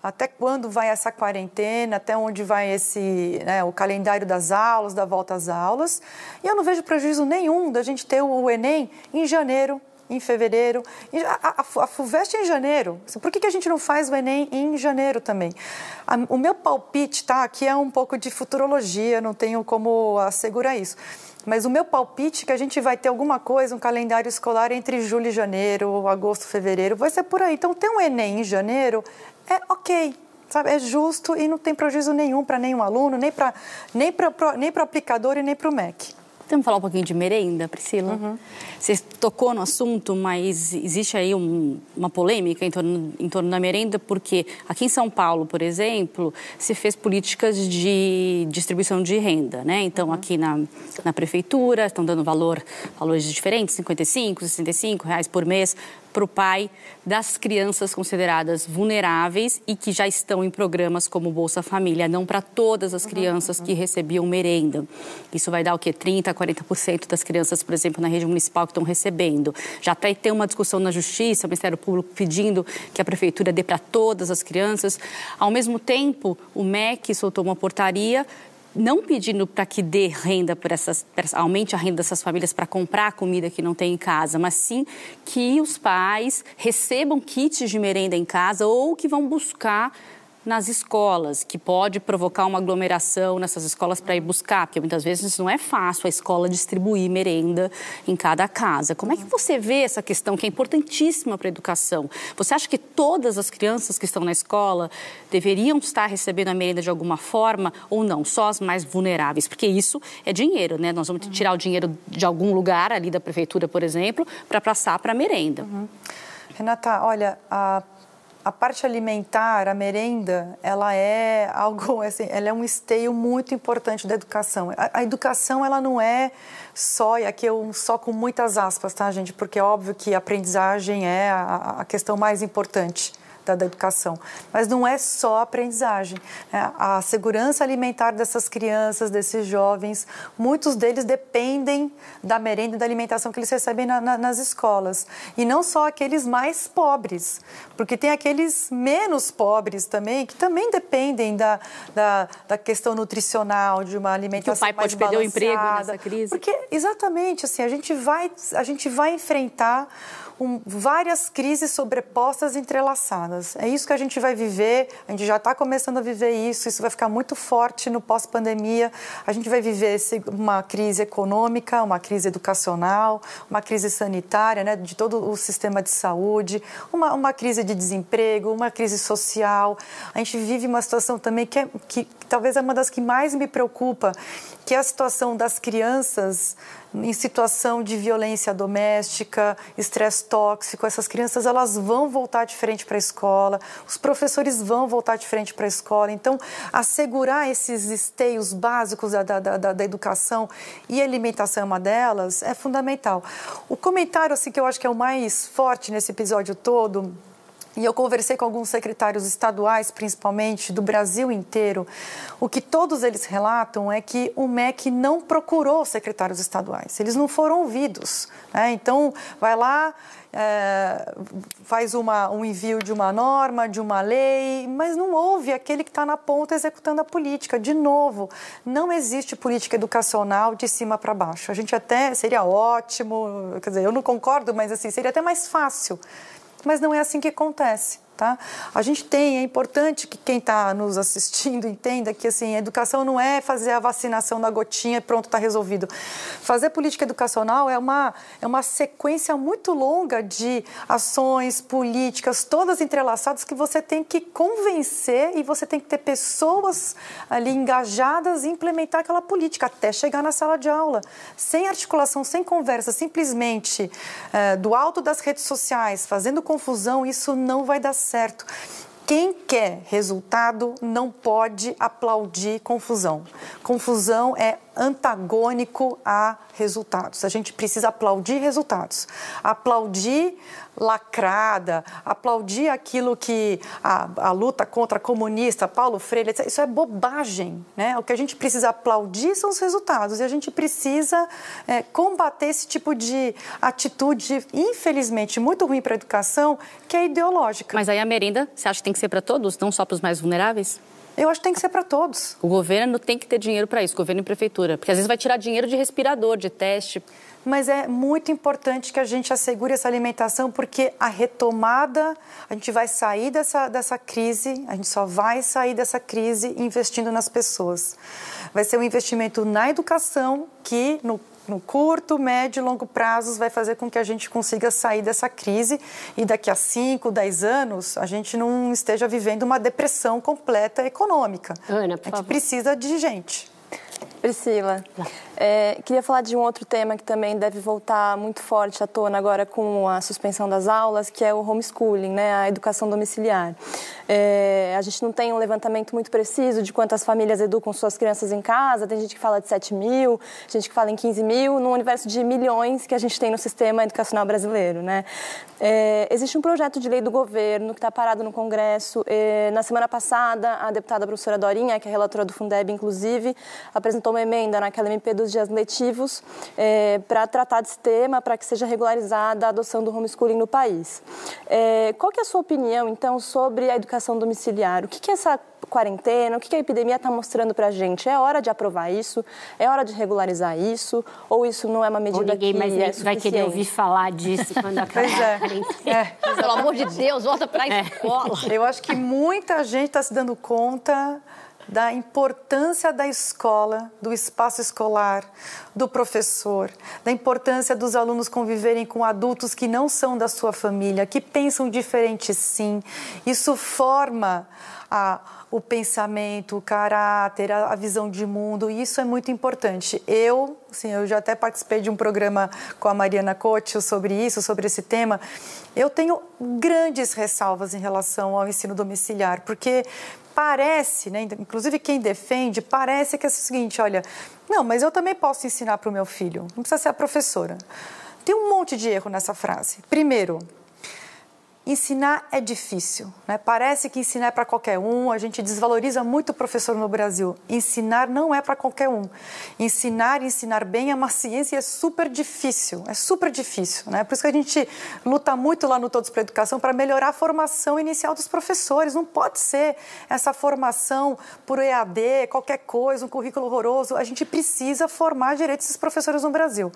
até quando vai essa quarentena, até onde vai esse né, o calendário das aulas, da volta às aulas. E eu não vejo prejuízo nenhum da gente ter o Enem em janeiro, em fevereiro. A, a, a FUVEST em janeiro. Por que, que a gente não faz o Enem em janeiro também? A, o meu palpite, tá? Aqui é um pouco de futurologia, não tenho como assegurar isso. Mas o meu palpite é que a gente vai ter alguma coisa, um calendário escolar entre julho e janeiro, agosto, fevereiro, vai ser por aí. Então, ter um Enem em janeiro é ok, sabe? É justo e não tem prejuízo nenhum para nenhum aluno, nem para nem nem o aplicador e nem para o MEC. Vamos falar um pouquinho de merenda, Priscila? Uhum. Você tocou no assunto, mas existe aí um, uma polêmica em torno, em torno da merenda, porque aqui em São Paulo, por exemplo, se fez políticas de distribuição de renda, né? Então, uhum. aqui na, na prefeitura, estão dando valor, valores diferentes, 55, 65 reais por mês para o pai das crianças consideradas vulneráveis e que já estão em programas como Bolsa Família, não para todas as crianças que recebiam merenda. Isso vai dar o quê? 30, 40% das crianças, por exemplo, na rede municipal que estão recebendo. Já até tem uma discussão na Justiça, o Ministério Público pedindo que a prefeitura dê para todas as crianças. Ao mesmo tempo, o MEC soltou uma portaria não pedindo para que dê renda para essas, aumente a renda dessas famílias para comprar a comida que não tem em casa, mas sim que os pais recebam kits de merenda em casa ou que vão buscar nas escolas, que pode provocar uma aglomeração nessas escolas para ir buscar, porque muitas vezes não é fácil a escola distribuir merenda em cada casa. Como é que você vê essa questão que é importantíssima para a educação? Você acha que todas as crianças que estão na escola deveriam estar recebendo a merenda de alguma forma ou não? Só as mais vulneráveis? Porque isso é dinheiro, né? Nós vamos tirar o dinheiro de algum lugar ali da prefeitura, por exemplo, para passar para a merenda. Uhum. Renata, olha, a a parte alimentar, a merenda, ela é algo, assim, ela é um esteio muito importante da educação. A, a, educação, ela não é só, e aqui eu só com muitas aspas, tá, gente? Porque é óbvio que a aprendizagem é a, a questão mais importante da, da educação. Mas não é só a aprendizagem. Né? A segurança alimentar dessas crianças, desses jovens, muitos deles dependem da merenda e da alimentação que eles recebem na, na, nas escolas. E não só aqueles mais pobres, porque tem aqueles menos pobres também, que também dependem da, da, da questão nutricional, de uma alimentação que o pai pode perder o emprego nessa crise. Porque, exatamente, assim, a gente vai, a gente vai enfrentar com várias crises sobrepostas entrelaçadas. É isso que a gente vai viver, a gente já está começando a viver isso, isso vai ficar muito forte no pós-pandemia. A gente vai viver uma crise econômica, uma crise educacional, uma crise sanitária, né, de todo o sistema de saúde, uma, uma crise de desemprego, uma crise social. A gente vive uma situação também que, é, que talvez é uma das que mais me preocupa, que é a situação das crianças em situação de violência doméstica, estresse tóxico, essas crianças elas vão voltar de frente para a escola, os professores vão voltar de frente para a escola. Então, assegurar esses esteios básicos da, da, da, da educação e alimentação é uma delas é fundamental. O comentário assim, que eu acho que é o mais forte nesse episódio todo e eu conversei com alguns secretários estaduais, principalmente do Brasil inteiro. O que todos eles relatam é que o MEC não procurou secretários estaduais, eles não foram ouvidos. Né? Então, vai lá, é, faz uma, um envio de uma norma, de uma lei, mas não houve aquele que está na ponta executando a política. De novo, não existe política educacional de cima para baixo. A gente até seria ótimo, quer dizer, eu não concordo, mas assim seria até mais fácil mas não é assim que acontece. Tá? A gente tem, é importante que quem está nos assistindo entenda que assim, a educação não é fazer a vacinação na gotinha e pronto, está resolvido. Fazer política educacional é uma, é uma sequência muito longa de ações, políticas, todas entrelaçadas que você tem que convencer e você tem que ter pessoas ali engajadas em implementar aquela política até chegar na sala de aula. Sem articulação, sem conversa, simplesmente é, do alto das redes sociais, fazendo confusão, isso não vai dar certo. Quem quer resultado não pode aplaudir confusão. Confusão é antagônico a resultados. A gente precisa aplaudir resultados. Aplaudir lacrada, aplaudir aquilo que a, a luta contra a comunista, Paulo Freire, isso é bobagem. Né? O que a gente precisa aplaudir são os resultados e a gente precisa é, combater esse tipo de atitude, infelizmente, muito ruim para a educação, que é ideológica. Mas aí a merenda, você acha que tem que ser para todos, não só para os mais vulneráveis? Eu acho que tem que ser para todos. O governo tem que ter dinheiro para isso, governo e prefeitura, porque às vezes vai tirar dinheiro de respirador, de teste mas é muito importante que a gente assegure essa alimentação, porque a retomada, a gente vai sair dessa, dessa crise, a gente só vai sair dessa crise investindo nas pessoas. Vai ser um investimento na educação que, no no curto, médio e longo prazos vai fazer com que a gente consiga sair dessa crise e daqui a 5, 10 anos a gente não esteja vivendo uma depressão completa econômica. Ana, por a gente favor. precisa de gente. Priscila, é, queria falar de um outro tema que também deve voltar muito forte à tona agora com a suspensão das aulas, que é o homeschooling, né, a educação domiciliar. É, a gente não tem um levantamento muito preciso de quantas famílias educam suas crianças em casa, tem gente que fala de 7 mil, gente que fala em 15 mil, num universo de milhões que a gente tem no sistema educacional brasileiro. Né? É, existe um projeto de lei do governo que está parado no Congresso. É, na semana passada, a deputada professora Dorinha, que é relatora do Fundeb, inclusive, apresentou uma emenda naquela MP dos dias letivos é, para tratar desse tema, para que seja regularizada a adoção do homeschooling no país. É, qual que é a sua opinião, então, sobre a educação domiciliar? O que, que é essa quarentena, o que a epidemia está mostrando para a gente? É hora de aprovar isso? É hora de regularizar isso? Ou isso não é uma medida Ou ninguém que mais é vai querer ouvir falar disso quando acabar é. é. Pelo amor de Deus, volta para a é. escola. Eu acho que muita gente está se dando conta da importância da escola, do espaço escolar, do professor, da importância dos alunos conviverem com adultos que não são da sua família, que pensam diferente sim. Isso forma a, o pensamento, o caráter, a, a, visão de mundo, e isso é muito importante. Eu, assim, eu já até participei de um programa com a Mariana Coach sobre isso, sobre esse tema. Eu tenho grandes ressalvas em relação ao ensino domiciliar, porque parece, né, inclusive quem defende, parece que é o seguinte, olha, não, mas eu também posso ensinar para o meu filho, não precisa ser a professora. Tem um monte de erro nessa frase. Primeiro, Ensinar é difícil, né? Parece que ensinar é para qualquer um, a gente desvaloriza muito o professor no Brasil. Ensinar não é para qualquer um. Ensinar e ensinar bem é uma ciência e é super difícil, é super difícil, né? Por isso que a gente luta muito lá no Todos para Educação para melhorar a formação inicial dos professores. Não pode ser essa formação por EAD, qualquer coisa, um currículo horroroso. A gente precisa formar direito esses professores no Brasil.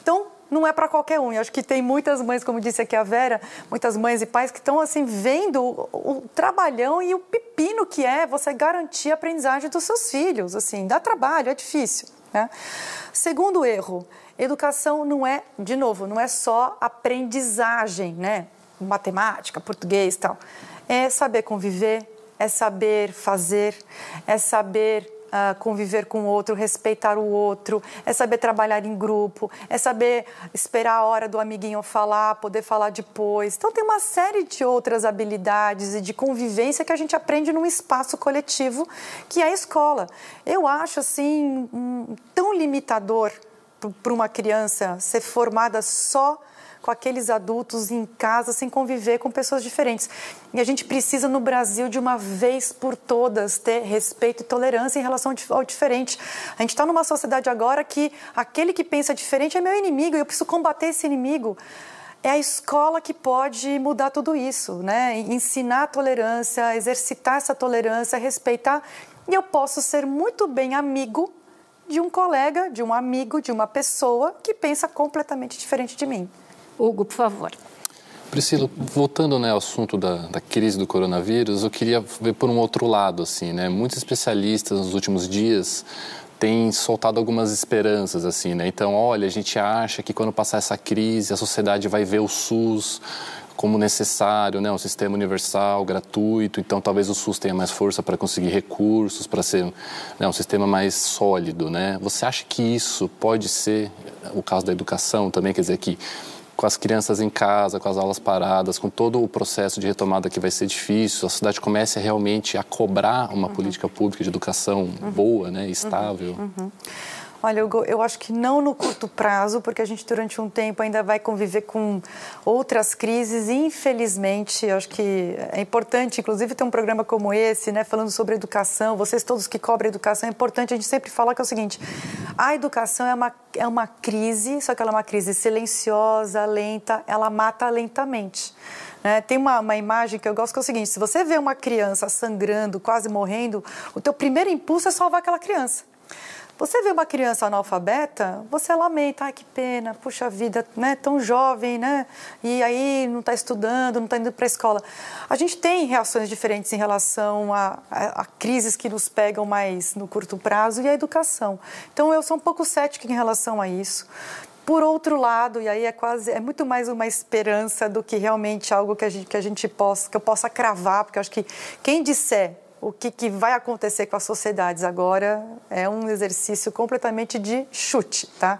Então, não é para qualquer um. Eu acho que tem muitas mães, como disse aqui a Vera, muitas mães e pais que estão assim vendo o, trabalhão e o pepino que é você garantir a aprendizagem dos seus filhos. Assim, dá trabalho, é difícil. Né? Segundo erro, educação não é, de novo, não é só aprendizagem, né? Matemática, português, tal. É saber conviver, é saber fazer, é saber uh, conviver com o outro, respeitar o outro, é saber trabalhar em grupo, é saber esperar a hora do amiguinho falar, poder falar depois. Então, tem uma série de outras habilidades e de convivência que a gente aprende num espaço coletivo que é a escola. Eu acho, assim, um, tão limitador para uma criança ser formada só com aqueles adultos em casa sem conviver com pessoas diferentes. E a gente precisa no Brasil de uma vez por todas ter respeito e tolerância em relação ao diferente. A gente está numa sociedade agora que aquele que pensa diferente é meu inimigo e eu preciso combater esse inimigo. É a escola que pode mudar tudo isso, né? Ensinar a tolerância, exercitar essa tolerância, respeitar. E eu posso ser muito bem amigo de um colega, de um amigo, de uma pessoa que pensa completamente diferente de mim. Hugo, por favor. Priscila, voltando né, ao assunto da, da, crise do coronavírus, eu queria ver por um outro lado, assim, né? Muitos especialistas nos últimos dias têm soltado algumas esperanças, assim, né? Então, olha, a gente acha que quando passar essa crise, a sociedade vai ver o SUS como necessário, né, um sistema universal, gratuito. Então, talvez o SUS tenha mais força para conseguir recursos, para ser né, um sistema mais sólido, né? Você acha que isso pode ser o caso da educação também? Quer dizer que com as crianças em casa, com as aulas paradas, com todo o processo de retomada que vai ser difícil, a cidade comece realmente a cobrar uma uhum. política pública de educação uhum. boa, né, estável. Uhum. Olha, Hugo, eu acho que não no curto prazo, porque a gente durante um tempo ainda vai conviver com outras crises e infelizmente, eu acho que é importante, inclusive ter um programa como esse, né, falando sobre educação, vocês todos que cobrem educação, é importante a gente sempre falar que é o seguinte, a educação é uma, é uma crise, só que ela é uma crise silenciosa, lenta, ela mata lentamente. É, tem uma, uma, imagem que eu gosto que é o seguinte: se você vê uma criança sangrando, quase morrendo, o teu primeiro impulso é salvar aquela criança. Você vê uma criança analfabeta, você lamenta, ai que pena, puxa vida, né, tão jovem, né, e aí não está estudando, não está indo para a escola. A gente tem reações diferentes em relação a, a, a, crises que nos pegam mais no curto prazo e a educação. Então eu sou um pouco cética em relação a isso. Por outro lado, e aí é quase é muito mais uma esperança do que realmente algo que a gente, que a gente possa que eu possa cravar, porque eu acho que quem disser o que, que, vai acontecer com as sociedades agora é um exercício completamente de chute, tá?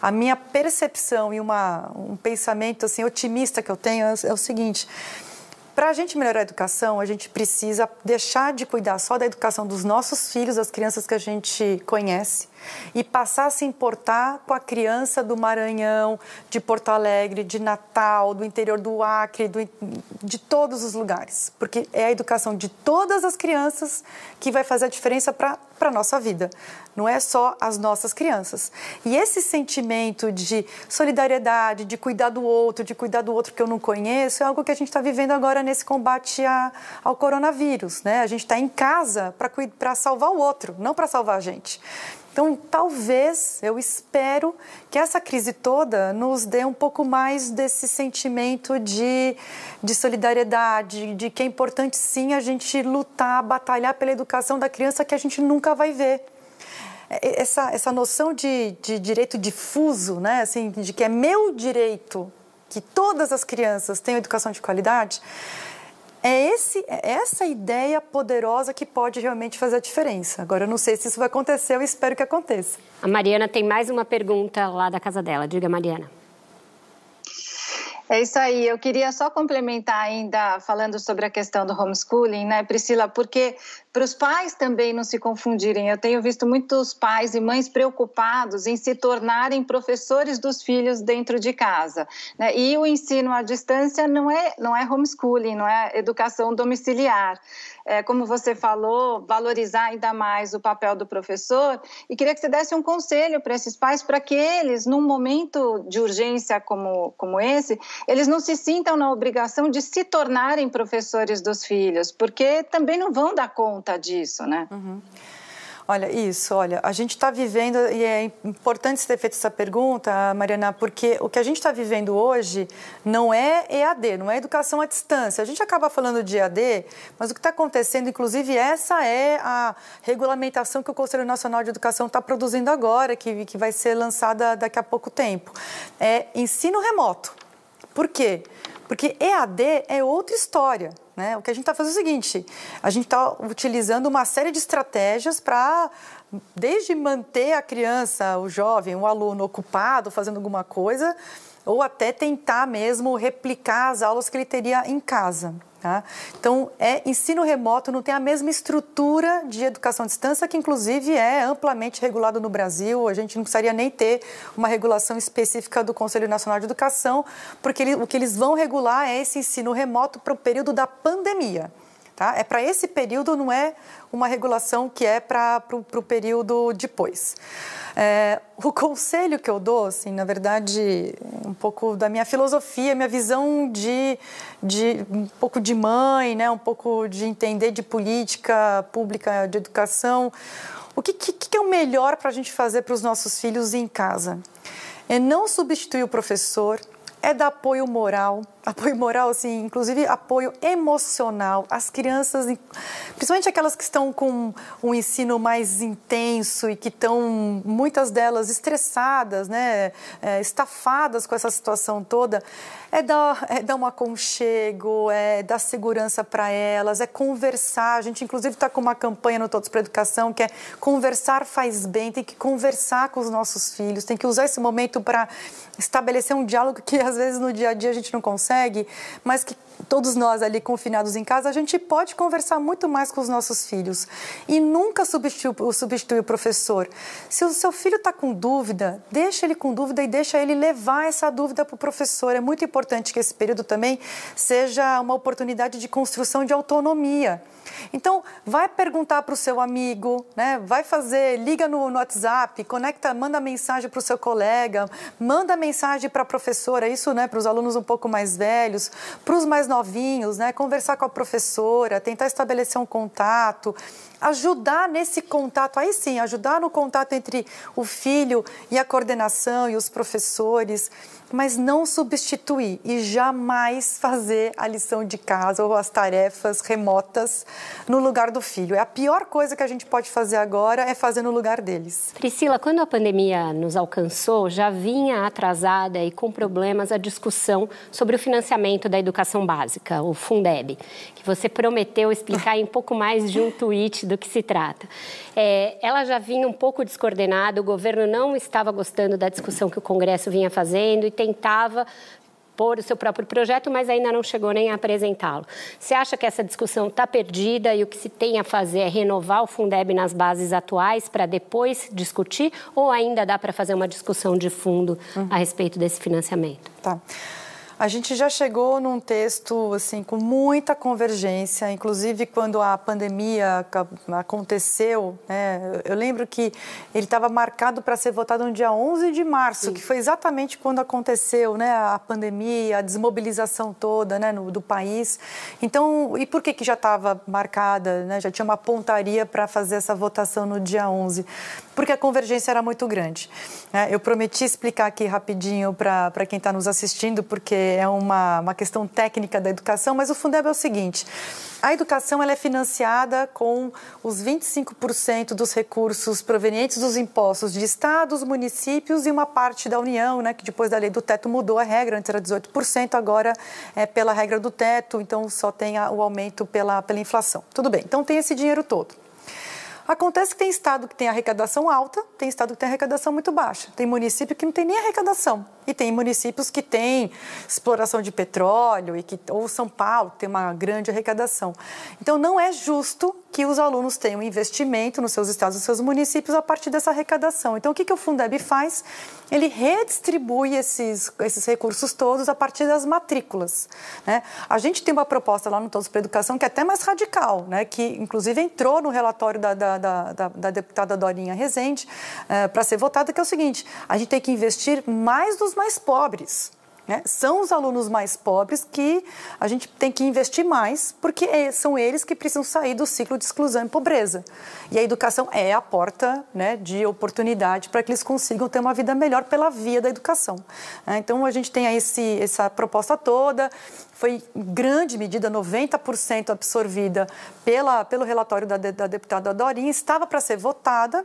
A minha percepção e uma, um pensamento assim otimista que eu tenho é, é o seguinte: para a gente melhorar a educação, a gente precisa deixar de cuidar só da educação dos nossos filhos, das crianças que a gente conhece, e passar a se importar com a criança do Maranhão, de Porto Alegre, de Natal, do interior do Acre, do, de todos os lugares. Porque é a educação de todas as crianças que vai fazer a diferença para a nossa vida. Não é só as nossas crianças. E esse sentimento de solidariedade, de cuidar do outro, de cuidar do outro que eu não conheço, é algo que a gente está vivendo agora nesse combate a, ao coronavírus. Né? A gente está em casa para salvar o outro, não para salvar a gente. Então, talvez, eu espero que essa crise toda nos dê um pouco mais desse sentimento de, de solidariedade, de que é importante sim a gente lutar, batalhar pela educação da criança que a gente nunca vai ver é, essa, essa noção de, de direito difuso, né? assim, de que é meu direito que todas as crianças tenham educação de qualidade, é, esse, é essa ideia poderosa que pode realmente fazer a diferença. Agora, eu não sei se isso vai acontecer, eu espero que aconteça. A Mariana tem mais uma pergunta lá da casa dela. Diga, Mariana. É isso aí. Eu queria só complementar ainda falando sobre a questão do homeschooling, né, Priscila? Porque para os pais também não se confundirem, eu tenho visto muitos pais e mães preocupados em se tornarem professores dos filhos dentro de casa. Né? E o ensino à distância não é, não é homeschooling, não é educação domiciliar é, como você falou, valorizar ainda mais o papel do professor. E queria que você desse um conselho para esses pais, para que eles, num momento de urgência como, como esse, eles não se sintam na obrigação de se tornarem professores dos filhos, porque também não vão dar conta disso, né? Uhum. Olha, isso, olha, a gente está vivendo, e é importante ter feito essa pergunta, Mariana, porque o que a gente está vivendo hoje não é EAD, não é educação à distância. A gente acaba falando de EAD, mas o que está acontecendo, inclusive, essa é a regulamentação que o Conselho Nacional de Educação está produzindo agora, que, que vai ser lançada daqui a pouco tempo. É ensino remoto. Por quê? Porque EAD é outra história. Né? O que a gente está fazendo é o seguinte: a gente está utilizando uma série de estratégias para, desde manter a criança, o jovem, o aluno ocupado, fazendo alguma coisa, ou até tentar mesmo replicar as aulas que ele teria em casa. Tá? Então, é ensino remoto, não tem a mesma estrutura de educação à distância, que inclusive é amplamente regulado no Brasil. A gente não precisaria nem ter uma regulação específica do Conselho Nacional de Educação, porque ele, o que eles vão regular é esse ensino remoto para o período da pandemia. Tá? É para esse período, não é uma regulação que é para o período depois. É, o conselho que eu dou, assim, na verdade, um pouco da minha filosofia, minha visão de, de um pouco de mãe, né, um pouco de entender de política pública, de educação. O que, que, que é o melhor para a gente fazer para os nossos filhos em casa? É não substituir o professor, é dar apoio moral, apoio moral, assim, inclusive apoio emocional. As crianças, principalmente aquelas que estão com um ensino mais intenso e que estão, muitas delas, estressadas, né, é, estafadas com essa situação toda, é dar, é dar um aconchego, é dar segurança para elas, é conversar. A gente, inclusive, está com uma campanha no Todos para Educação que é conversar faz bem, tem que conversar com os nossos filhos, tem que usar esse momento para estabelecer um diálogo que, às vezes, no dia a dia a gente não consegue, mas que todos nós ali confinados em casa, a gente pode conversar muito mais com os nossos filhos. E nunca substitui, substitui o professor. Se o seu filho está com dúvida, deixa ele com dúvida e deixa ele levar essa dúvida para o professor. É muito importante que esse período também seja uma oportunidade de construção de autonomia. Então, vai perguntar para o seu amigo, né? vai fazer, liga no, no WhatsApp, conecta, manda mensagem para o seu colega, manda mensagem para a professora, isso né, para os alunos um pouco mais velhos, para os mais novinhos, né, conversar com a professora, tentar estabelecer um contato, ajudar nesse contato, aí sim, ajudar no contato entre o filho e a coordenação e os professores mas não substituir e jamais fazer a lição de casa ou as tarefas remotas no lugar do filho. É a pior coisa que a gente pode fazer agora é fazer no lugar deles. Priscila, quando a pandemia nos alcançou, já vinha atrasada e com problemas a discussão sobre o financiamento da educação básica, o Fundeb, que você prometeu explicar em pouco mais de um tweet do que se trata. É, ela já vinha um pouco descoordenada, o governo não estava gostando da discussão que o Congresso vinha fazendo tentava pôr o seu próprio projeto, mas ainda não chegou nem a apresentá-lo. Você acha que essa discussão está perdida e o que se tem a fazer é renovar o Fundeb nas bases atuais para depois discutir ou ainda dá para fazer uma discussão de fundo uhum. a respeito desse financiamento? Tá. A gente já chegou num texto assim com muita convergência, inclusive quando a pandemia aconteceu, né, eu lembro que ele estava marcado para ser votado no dia 11 de março, Sim. que foi exatamente quando aconteceu, né, a pandemia, a desmobilização toda, né, no, do país. Então, e por que que já estava marcada, né, já tinha uma pontaria para fazer essa votação no dia 11? Porque a convergência era muito grande. Né? Eu prometi explicar aqui rapidinho para quem está nos assistindo, porque é uma, uma questão técnica da educação, mas o Fundeb é o seguinte: a educação ela é financiada com os 25% dos recursos provenientes dos impostos de estados, municípios e uma parte da União, né, que depois da lei do teto mudou a regra, antes era 18%, agora é pela regra do teto, então só tem o aumento pela, pela inflação. Tudo bem, então tem esse dinheiro todo. Acontece que tem estado que tem arrecadação alta, tem estado que tem arrecadação muito baixa. Tem município que não tem nem arrecadação. E tem municípios que têm exploração de petróleo, e que, ou São Paulo, que tem uma grande arrecadação. Então, não é justo que os alunos tenham investimento nos seus estados, nos seus municípios, a partir dessa arrecadação. Então, o que, que o Fundeb faz? Ele redistribui esses, esses recursos todos a partir das matrículas. Né? A gente tem uma proposta lá no Todos para Educação que é até mais radical, né? que inclusive entrou no relatório da, da, da, da deputada Dorinha Rezende uh, para ser votada, que é o seguinte, a gente tem que investir mais nos mais pobres. Né? São os alunos mais pobres que a gente tem que investir mais, porque é, são eles que precisam sair do ciclo de exclusão e pobreza. E a educação é a porta né, de oportunidade para que eles consigam ter uma vida melhor pela via da educação. Né? Então, a gente tem esse, essa proposta toda, foi em grande medida, 90% absorvida pela, pelo relatório da, da deputada Dorinha, estava para ser votada,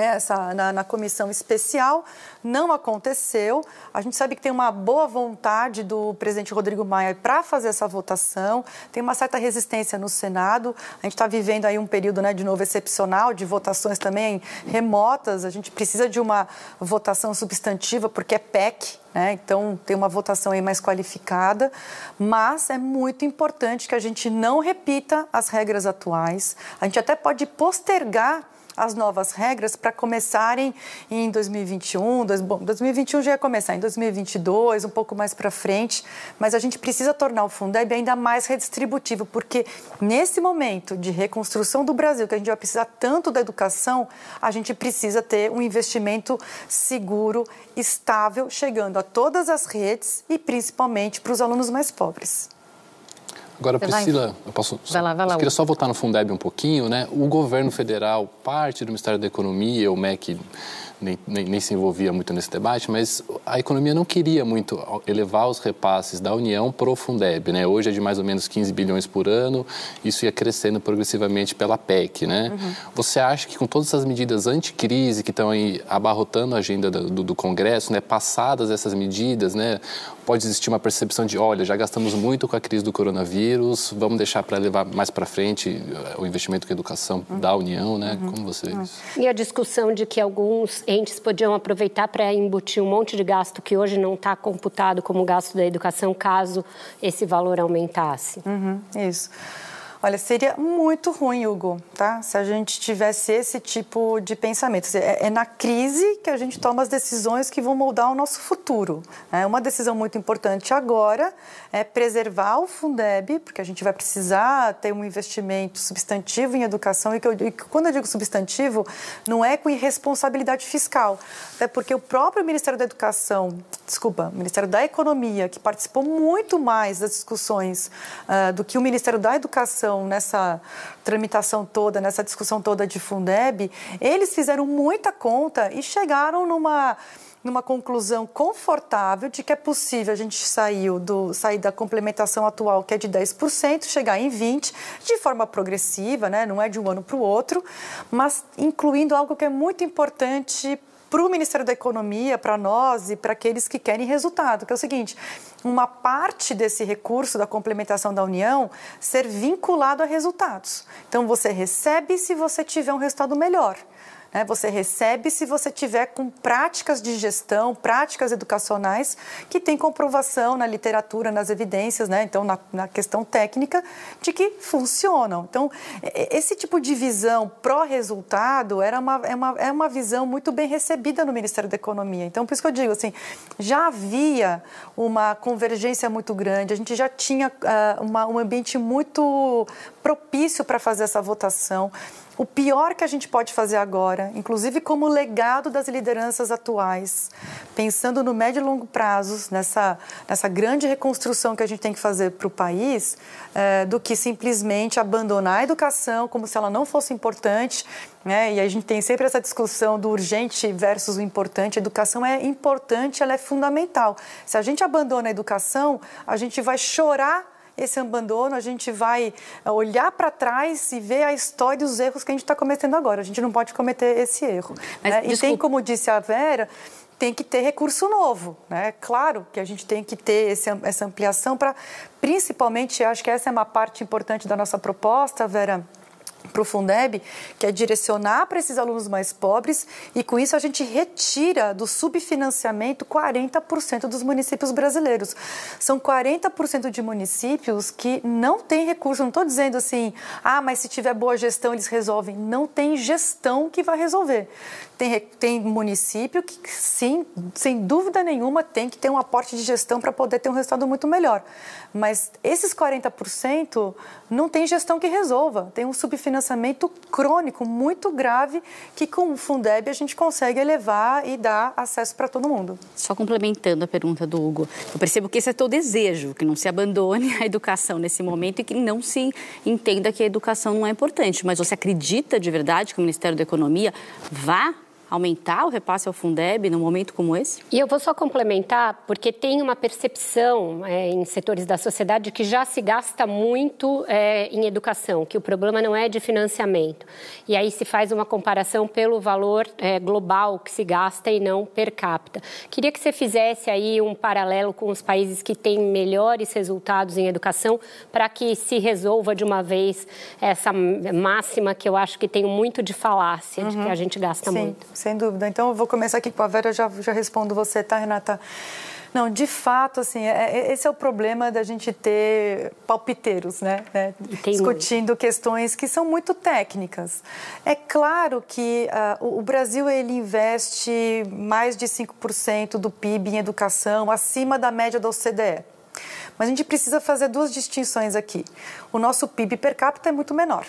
essa, na, na, comissão especial, não aconteceu. A gente sabe que tem uma boa vontade do presidente Rodrigo Maia para fazer essa votação, tem uma certa resistência no Senado. A gente está vivendo aí um período né, de novo excepcional, de votações também remotas. A gente precisa de uma votação substantiva, porque é PEC, né? então tem uma votação aí mais qualificada, mas é muito importante que a gente não repita as regras atuais. A gente até pode postergar as novas regras para começarem em 2021. Dois, bom, 2021 já ia começar, em 2022, um pouco mais para frente, mas a gente precisa tornar o Fundeb ainda mais redistributivo, porque nesse momento de reconstrução do Brasil, que a gente vai precisar tanto da educação, a gente precisa ter um investimento seguro, estável, chegando a todas as redes e principalmente para os alunos mais pobres. Agora, Priscila, eu posso. Vai lá, vai lá. Eu queria só voltar no Fundeb um pouquinho, né? O governo federal, parte do Ministério da Economia, o MEC nem, nem, nem, se envolvia muito nesse debate, mas a economia não queria muito elevar os repasses da União para o Fundeb. Né? Hoje é de mais ou menos 15 bilhões por ano, isso ia crescendo progressivamente pela PEC. Né? Uhum. Você acha que com todas essas medidas anticrise que estão aí abarrotando a agenda do, do Congresso, né? passadas essas medidas, né? Pode existir uma percepção de, olha, já gastamos muito com a crise do coronavírus, vamos deixar para levar mais para frente eh, o investimento com a educação uhum. da União, né? Uhum. Como você vê isso? E a discussão de que alguns entes podiam aproveitar para embutir um monte de gasto que hoje não está computado como gasto da educação, caso esse valor aumentasse. Uhum. Isso. Olha, seria muito ruim, Hugo, tá? Se a gente tivesse esse tipo de pensamento. É, é na crise que a gente toma as decisões que vão moldar o nosso futuro. É uma decisão muito importante agora é preservar o Fundeb, porque a gente vai precisar ter um investimento substantivo em educação. E, eu, e quando eu digo substantivo, não é com irresponsabilidade fiscal, até porque o próprio Ministério da Educação, desculpa, Ministério da Economia, que participou muito mais das discussões uh, do que o Ministério da Educação nessa tramitação toda, nessa discussão toda de Fundeb, eles fizeram muita conta e chegaram numa numa conclusão confortável de que é possível a gente sair, do, sair da complementação atual, que é de 10%, chegar em 20%, de forma progressiva, né? não é de um ano para o outro, mas incluindo algo que é muito importante para o Ministério da Economia, para nós e para aqueles que querem resultado, que é o seguinte: uma parte desse recurso da complementação da União ser vinculado a resultados. Então, você recebe se você tiver um resultado melhor. Né? Você recebe se você tiver com práticas de gestão, práticas educacionais que têm comprovação na literatura, nas evidências, né? então na, na questão técnica de que funcionam. Então, esse tipo de visão pró-resultado era uma, é, uma, é uma visão muito bem recebida no Ministério da Economia. Então, por isso que eu digo assim, já havia uma convergência muito grande, a gente já tinha uh, uma, um ambiente muito propício para fazer essa votação. O pior que a gente pode fazer agora, inclusive como legado das lideranças atuais, pensando no médio e longo prazos, nessa, nessa grande reconstrução que a gente tem que fazer para o país, é, do que simplesmente abandonar a educação como se ela não fosse importante. Né? E a gente tem sempre essa discussão do urgente versus o importante. A educação é importante, ela é fundamental. Se a gente abandona a educação, a gente vai chorar esse abandono, a gente vai eh, olhar para trás e ver a história e os erros que a gente está cometendo agora. A gente não pode cometer esse erro. Mas, né? E tem, como disse a Vera, tem que ter recurso novo. Né? Claro que a gente tem que ter esse, essa ampliação para, principalmente, acho que essa é uma parte importante da nossa proposta, Vera para o Fundeb, que é direcionar para esses alunos mais pobres e com isso a gente retira do subfinanciamento 40% dos municípios brasileiros. São 40% de municípios que não têm recurso. Não estou dizendo assim, ah, mas se tiver boa gestão eles resolvem. Não tem gestão que vai resolver. Tem, tem município que, sim, sem dúvida nenhuma, tem que ter um aporte de gestão para poder ter um resultado muito melhor. Mas esses 40% não tem gestão que resolva. Tem um subfinanciamento crônico muito grave que com o Fundeb a gente consegue elevar e dar acesso para todo mundo. Só complementando a pergunta do Hugo, eu percebo que esse é teu desejo, que não se abandone a educação nesse momento e que não se entenda que a educação não é importante. Mas você acredita de verdade que o Ministério da Economia vá aumentar o repasse ao Fundeb num momento como esse? E eu vou só complementar, porque tem uma percepção é, em setores da sociedade que já se gasta muito é, em educação, que o problema não é de financiamento. E aí se faz uma comparação pelo valor é, global que se gasta e não per capita. Queria que você fizesse aí um paralelo com os países que têm melhores resultados em educação, para que se resolva de uma vez essa máxima que eu acho que tem muito de falácia, uhum. de que a uhum. gente gasta Sim. muito sem dúvida. Então, eu vou começar aqui com a Vera, já, já respondo você, tá, Renata? Não, de fato, assim, é, é esse é o problema da gente ter palpiteiros, né? né? Discutindo questões que são muito técnicas. É claro que uh, o Brasil ele investe mais de 5% do PIB em educação, acima da média da OCDE. Mas a gente precisa fazer duas distinções aqui. O nosso PIB per capita é muito menor.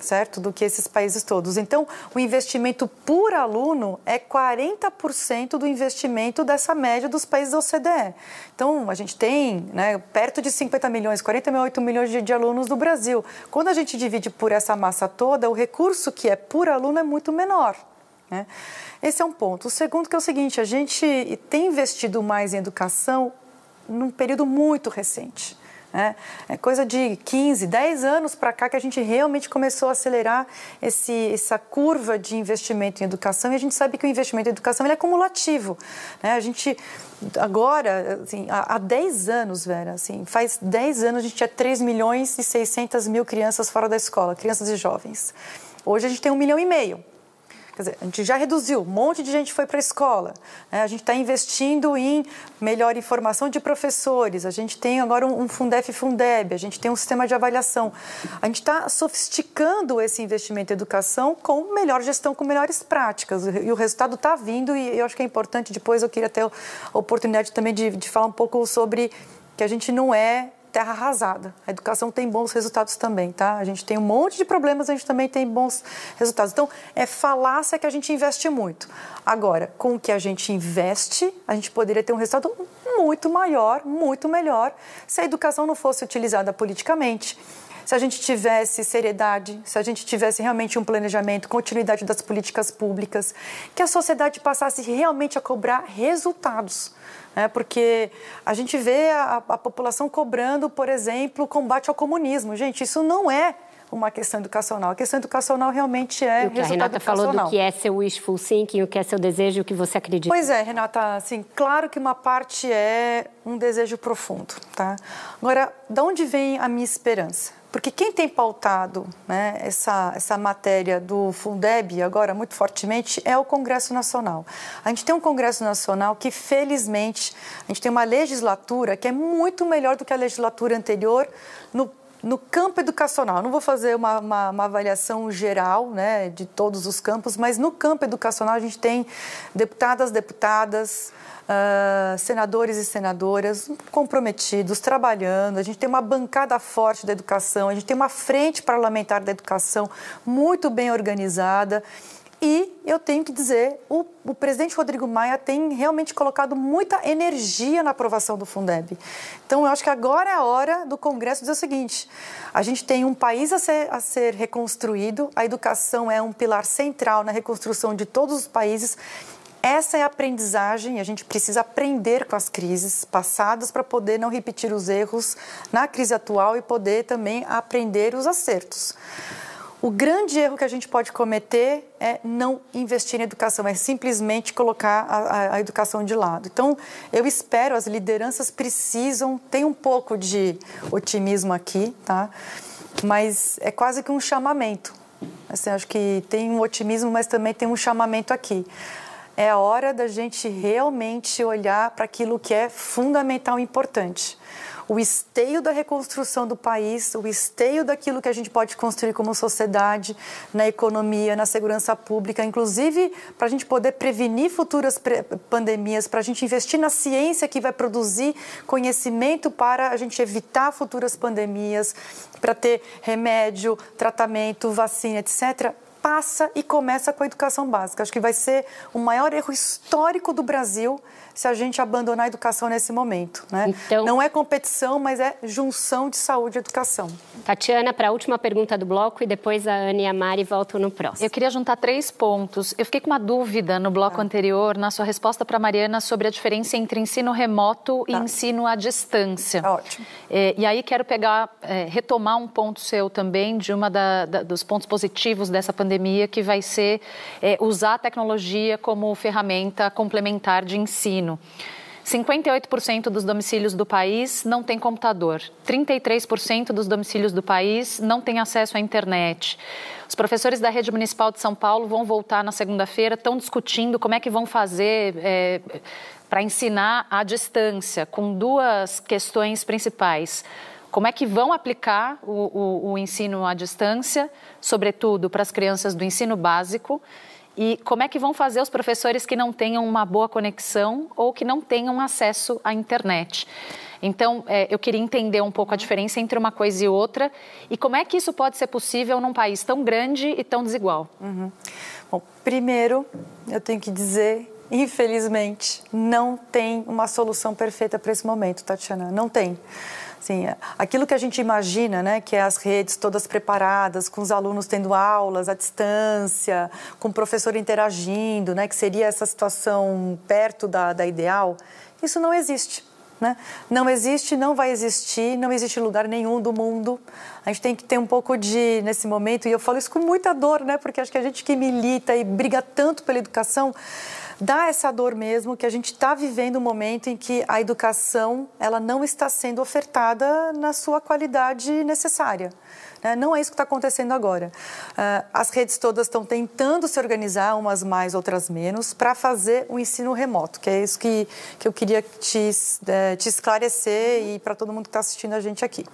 Certo? Do que esses países todos. Então, o investimento por aluno é 40% do investimento dessa média dos países da OCDE. Então, a gente tem né, perto de 50 milhões, 48 milhões de, de alunos no Brasil. Quando a gente divide por essa massa toda, o recurso que é por aluno é muito menor. Né? Esse é um ponto. O segundo que é o seguinte, a gente tem investido mais em educação num período muito recente. É, é coisa de 15, 10 anos para cá que a gente realmente começou a acelerar esse, essa curva de investimento em educação e a gente sabe que o investimento em educação é cumulativo. Né? A gente, agora, assim, há, há 10 anos, Vera, assim, faz 10 anos a gente tinha 3 milhões e 600 mil crianças fora da escola, crianças e jovens. Hoje a gente tem um milhão e meio. Quer dizer, a gente já reduziu, um monte de gente foi para a escola. Né? A gente está investindo em melhor informação de professores, a gente tem agora um, Fundef Fundeb, a gente tem um sistema de avaliação. A gente está sofisticando esse investimento em educação com melhor gestão, com melhores práticas. E o resultado está vindo e eu acho que é importante, depois eu queria ter a oportunidade também de, de falar um pouco sobre que a gente não é terra arrasada. A educação tem bons resultados também, tá? A gente tem um monte de problemas, a gente também tem bons resultados. Então, é falácia que a gente investe muito. Agora, com o que a gente investe, a gente poderia ter um resultado muito maior, muito melhor, se a educação não fosse utilizada politicamente se a gente tivesse seriedade, se a gente tivesse realmente um planejamento, continuidade das políticas públicas, que a sociedade passasse realmente a cobrar resultados né? porque a gente vê a, a população cobrando, por exemplo, o combate ao comunismo. Gente, isso não é uma questão educacional. A questão educacional realmente é o que a Renata falou do que é seu wishful thinking, o que é seu desejo, o que você acredita. Pois é, Renata, assim, claro que uma parte é um desejo profundo, tá? Agora, de onde vem a minha esperança? Porque quem tem pautado né, essa, essa matéria do Fundeb agora muito fortemente é o Congresso Nacional. A gente tem um Congresso Nacional que, felizmente, a gente tem uma legislatura que é muito melhor do que a legislatura anterior no no campo educacional, não vou fazer uma, uma, uma, avaliação geral né, de todos os campos, mas no campo educacional a gente tem deputadas, deputadas, uh, senadores e senadoras comprometidos, trabalhando. A gente tem uma bancada forte da educação, a gente tem uma frente parlamentar da educação muito bem organizada. E eu tenho que dizer, o, o, presidente Rodrigo Maia tem realmente colocado muita energia na aprovação do Fundeb. Então, eu acho que agora é a hora do Congresso dizer o seguinte: a gente tem um país a ser, a ser reconstruído, a educação é um pilar central na reconstrução de todos os países essa é a aprendizagem, a gente precisa aprender com as crises passadas para poder não repetir os erros na crise atual e poder também aprender os acertos. O grande erro que a gente pode cometer é não investir em educação, é simplesmente colocar a, a, a, educação de lado. Então, eu espero, as lideranças precisam, tem um pouco de otimismo aqui, tá? Mas é quase que um chamamento. Assim, acho que tem um otimismo, mas também tem um chamamento aqui é a hora da gente realmente olhar para aquilo que é fundamental e importante. O esteio da reconstrução do país, o esteio daquilo que a gente pode construir como sociedade, na economia, na segurança pública, inclusive para a gente poder prevenir futuras pandemias, para a gente investir na ciência que vai produzir conhecimento para a gente evitar futuras pandemias, para ter remédio, tratamento, vacina, etc passa e começa com a educação básica. Acho que vai ser o maior erro histórico do Brasil se a gente abandonar a educação nesse momento. Né? Então, Não é competição, mas é junção de saúde e educação. Tatiana, para a última pergunta do bloco e depois a Ana e a Mari voltam no próximo. Eu queria juntar três pontos. Eu fiquei com uma dúvida no bloco ah. anterior, na sua resposta para a Mariana, sobre a diferença entre ensino remoto e tá. ensino à distância. Ótimo. É, e aí quero pegar, é, retomar um ponto seu também, de uma da, da, dos pontos positivos dessa pandemia, que vai ser é, usar a tecnologia como ferramenta complementar de ensino ensino. 58% dos domicílios do país não tem computador, 33% dos domicílios do país não têm acesso à internet. Os professores da rede municipal de São Paulo vão voltar na segunda-feira, estão discutindo como é que vão fazer é, para ensinar à distância, com duas questões principais. Como é que vão aplicar o, o, o ensino à distância, sobretudo para as crianças do ensino básico, E como é que vão fazer os professores que não tenham uma boa conexão ou que não tenham acesso à internet? Então, é, eu queria entender um pouco a diferença entre uma coisa e outra e como é que isso pode ser possível num país tão grande e tão desigual. Uhum. Bom, primeiro, eu tenho que dizer infelizmente, não tem uma solução perfeita para esse momento, Tatiana. Não tem. Assim, aquilo que a gente imagina, né, que é as redes todas preparadas, com os alunos tendo aulas à distância, com o professor interagindo, né, que seria essa situação perto da, da ideal, isso não existe. Né? Não existe, não vai existir, não existe lugar nenhum do mundo. A gente tem que ter um pouco de, nesse momento, e eu falo isso com muita dor, né? porque acho que a gente que milita e briga tanto pela educação, dá essa dor mesmo que a gente está vivendo um momento em que a educação ela não está sendo ofertada na sua qualidade necessária. Né? Não é isso que está acontecendo agora. Uh, as redes todas estão tentando se organizar, umas mais, outras menos, para fazer o um ensino remoto, que é isso que, que eu queria te, é, te esclarecer e para todo mundo que está assistindo a gente aqui.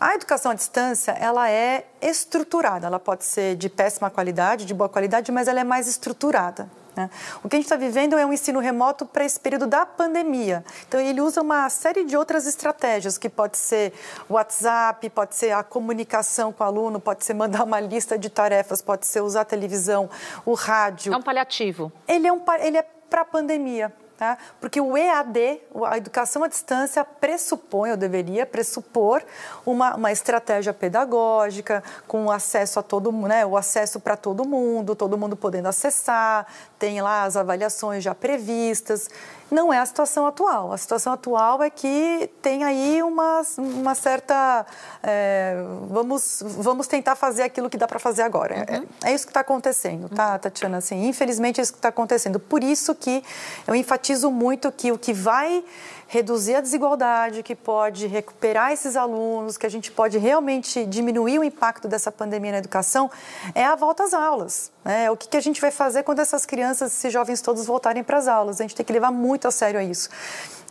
A educação à distância, ela é estruturada, ela pode ser de péssima qualidade, de boa qualidade, mas ela é mais estruturada. Né? O que a gente está vivendo é um ensino remoto para esse período da pandemia. Então, ele usa uma série de outras estratégias, que pode ser o WhatsApp, pode ser a comunicação com o aluno, pode ser mandar uma lista de tarefas, pode ser usar a televisão, o rádio. É um paliativo. Ele é, um, ele é para a pandemia. Tá? Porque o EAD, a educação à distância, pressupõe, ou deveria pressupor, uma, uma estratégia pedagógica, com acesso a todo né? o acesso para todo mundo, todo mundo podendo acessar, tem lá as avaliações já previstas. Não é a situação atual. A situação atual é que tem aí uma, uma certa. É, vamos, vamos tentar fazer aquilo que dá para fazer agora. Uhum. É, é, isso que está acontecendo, tá, Tatiana? Assim, infelizmente é isso que está acontecendo. Por isso que eu enfatizo muito que o que vai reduzir a desigualdade, que pode recuperar esses alunos, que a gente pode realmente diminuir o impacto dessa pandemia na educação, é a volta às aulas. Né? É o que, que a gente vai fazer quando essas crianças, esses jovens todos voltarem para as aulas. A gente tem que levar muito a sério a isso.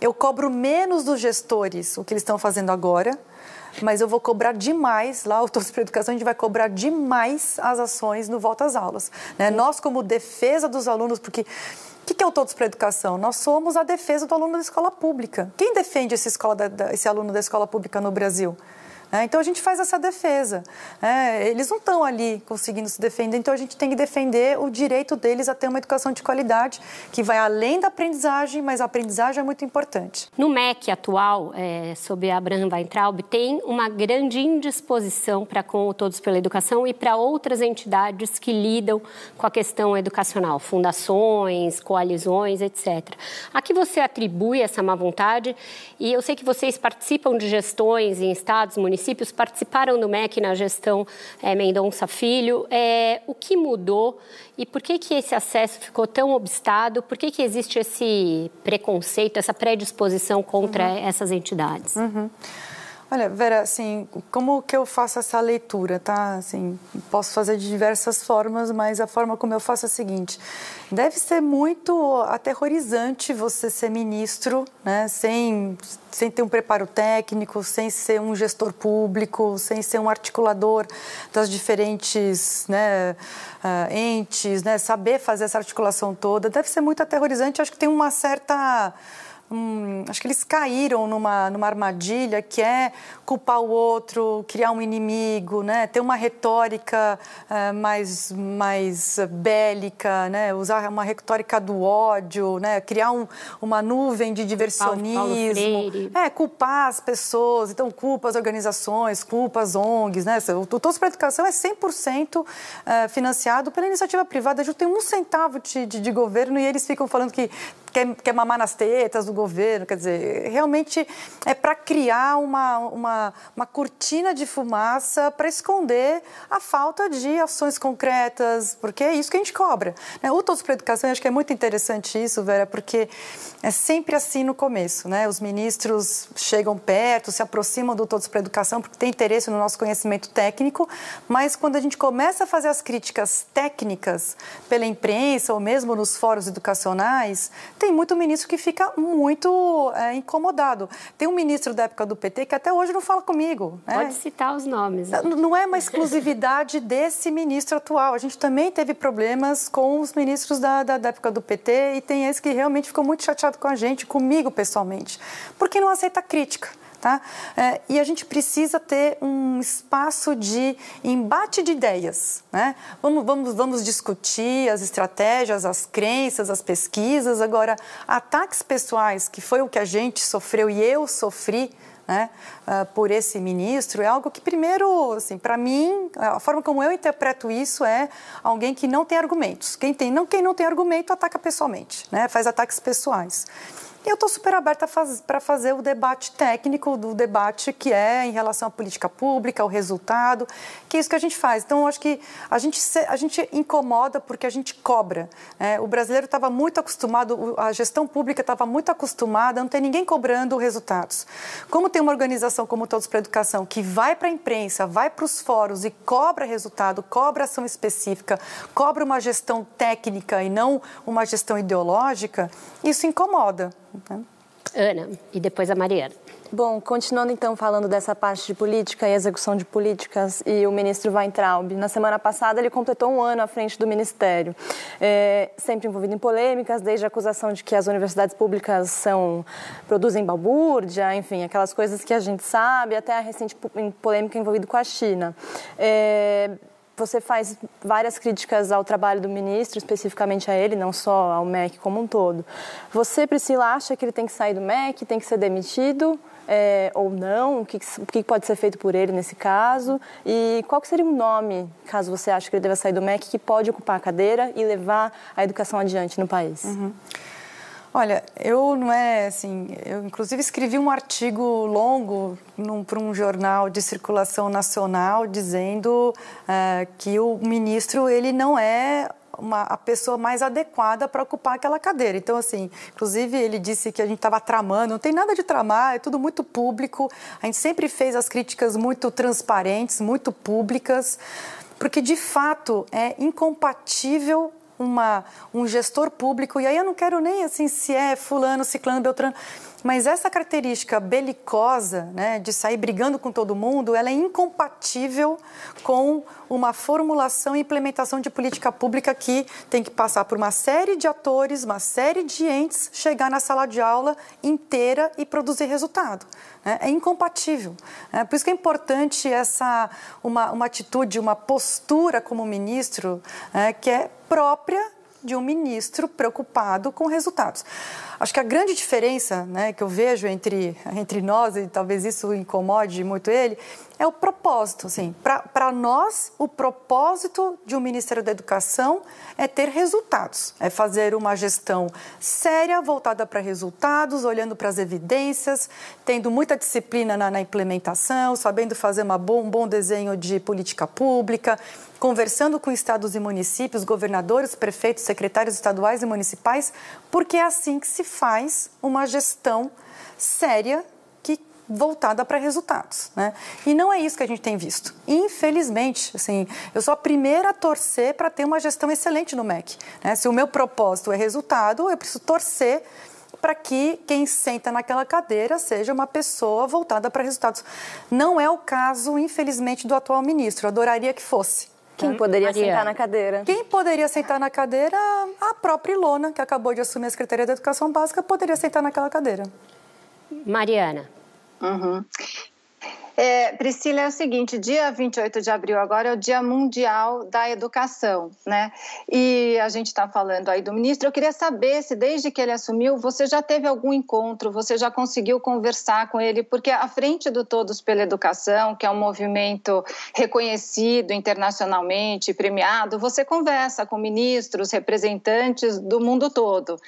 Eu cobro menos dos gestores o que eles estão fazendo agora, mas eu vou cobrar demais, lá o Todos para Educação, a gente vai cobrar demais as ações no Volta às Aulas. Né? Nós, como defesa dos alunos, porque o que é o Todos para a Educação? Nós somos a defesa do aluno da escola pública. Quem defende esse, escola da, esse aluno da escola pública no Brasil? É, então a gente faz essa defesa. É, eles não estão ali conseguindo se defender, então a gente tem que defender o direito deles a ter uma educação de qualidade que vai além da aprendizagem, mas a aprendizagem é muito importante. No MEC atual, é, sob Abraham Weintraub, tem uma grande indisposição para com o Todos pela Educação e para outras entidades que lidam com a questão educacional, fundações, coalizões, etc. A que você atribui essa má vontade? E eu sei que vocês participam de gestões em estados, municípios, municípios participaram do MEC na gestão é, Mendonça Filho. É, o que mudou e por que, que esse acesso ficou tão obstado? Por que, que existe esse preconceito, essa predisposição contra uhum. essas entidades? Uhum. Olha, Vera, assim, como que eu faço essa leitura, tá? Assim, posso fazer de diversas formas, mas a forma como eu faço é a seguinte: deve ser muito aterrorizante você ser ministro, né? Sem, sem ter um preparo técnico, sem ser um gestor público, sem ser um articulador das diferentes né, uh, entes, né? Saber fazer essa articulação toda. Deve ser muito aterrorizante. Acho que tem uma certa Hum, acho que eles caíram numa, numa armadilha que é culpar o outro, criar um inimigo, né? ter uma retórica uh, mais, mais bélica, né? usar uma retórica do ódio, né? criar um, uma nuvem de diversionismo. É, culpar as pessoas, então culpa as organizações, culpa as ONGs. Né? O Todos para a Educação é 100% uh, financiado pela iniciativa privada, a gente tem um centavo de, de, de governo e eles ficam falando que quer, quer mamar nas tetas do governo. Quer dizer, realmente é para criar uma, uma, uma cortina de fumaça para esconder a falta de ações concretas, porque é isso que a gente cobra. Né? O Todos para a Educação, acho que é muito interessante isso, Vera, porque é sempre assim no começo. Né? Os ministros chegam perto, se aproximam do Todos para a Educação, porque tem interesse no nosso conhecimento técnico, mas quando a gente começa a fazer as críticas técnicas pela imprensa ou mesmo nos fóruns educacionais, tem muito ministro que fica muito é, incomodado. Tem um ministro da época do PT que até hoje não fala comigo. Né? Pode citar os nomes. Né? Não é uma exclusividade desse ministro atual. A gente também teve problemas com os ministros da, da, da época do PT e tem esse que realmente ficou muito chateado com a gente, comigo pessoalmente, porque não aceita crítica. Tá? É, e a gente precisa ter um espaço de embate de ideias. Né? Vamos, vamos, vamos discutir as estratégias, as crenças, as pesquisas. Agora, ataques pessoais, que foi o que a gente sofreu e eu sofri né, uh, por esse ministro, é algo que, primeiro, assim, para mim, a forma como eu interpreto isso é alguém que não tem argumentos. Quem, tem, não, quem não tem argumento ataca pessoalmente, né, faz ataques pessoais. E eu estou super aberta para fazer o debate técnico, do debate que é em relação à política pública, ao resultado, que é isso que a gente faz. Então, acho que a gente, a gente incomoda porque a gente cobra. Né? O brasileiro estava muito acostumado, a gestão pública estava muito acostumada não ter ninguém cobrando resultados. Como tem uma organização como Todos para a Educação que vai para a imprensa, vai para os fóruns e cobra resultado, cobra ação específica, cobra uma gestão técnica e não uma gestão ideológica, isso incomoda. Né? Ana, e depois a Mariana. Bom, continuando então falando dessa parte de política e execução de políticas e o ministro Weintraub, na semana passada ele completou um ano à frente do ministério, é, sempre envolvido em polêmicas, desde a acusação de que as universidades públicas são produzem balbúrdia, enfim, aquelas coisas que a gente sabe, até a recente polêmica envolvida com a China. É, você faz várias críticas ao trabalho do ministro, especificamente a ele, não só ao MEC como um todo. Você, Priscila, acha que ele tem que sair do MEC, tem que ser demitido é, ou não? O que, o que pode ser feito por ele nesse caso? E qual seria o nome, caso você ache que ele deva sair do MEC, que pode ocupar a cadeira e levar a educação adiante no país? Uhum. Olha, eu não é assim. Eu, inclusive, escrevi um artigo longo para um jornal de circulação nacional dizendo uh, que o ministro ele não é uma, a pessoa mais adequada para ocupar aquela cadeira. Então, assim, inclusive ele disse que a gente estava tramando, não tem nada de tramar, é tudo muito público. A gente sempre fez as críticas muito transparentes, muito públicas, porque de fato é incompatível uma, um gestor público, e aí eu não quero nem assim se é fulano, ciclano, beltrano, mas essa característica belicosa, né, de sair brigando com todo mundo, ela é incompatível com uma formulação e implementação de política pública que tem que passar por uma série de atores, uma série de entes, chegar na sala de aula inteira e produzir resultado. Né? É incompatível. Né? Por isso que é importante essa uma, uma atitude, uma postura como ministro né, que é própria de um ministro preocupado com resultados. Acho que a grande diferença né, que eu vejo entre, entre nós, e talvez isso incomode muito ele, é o propósito. Assim. Para nós, o propósito de um Ministério da Educação é ter resultados, é fazer uma gestão séria, voltada para resultados, olhando para as evidências, tendo muita disciplina na, na implementação, sabendo fazer uma bom, um bom desenho de política pública, conversando com estados e municípios, governadores, prefeitos, secretários estaduais e municipais, porque é assim que se faz uma gestão séria voltada para resultados, né? E não é isso que a gente tem visto. Infelizmente, assim, eu sou a primeira a torcer para ter uma gestão excelente no MEC. Né? Se o meu propósito é resultado, eu preciso torcer para que quem senta naquela cadeira seja uma pessoa voltada para resultados. Não é o caso, infelizmente, do atual ministro. Eu adoraria que fosse. Quem poderia Mariana. sentar na cadeira? Quem poderia sentar na cadeira? A própria Ilona, que acabou de assumir a Secretaria da Educação Básica, poderia sentar naquela cadeira. Mariana. Uhum. É, Priscila, é o seguinte, dia 28 de abril agora é o Dia Mundial da Educação, né? E a gente está falando aí do ministro, eu queria saber se desde que ele assumiu, você já teve algum encontro, você já conseguiu conversar com ele, porque à frente do Todos pela Educação, que é um movimento reconhecido internacionalmente, premiado, você conversa com ministros, representantes do mundo todo.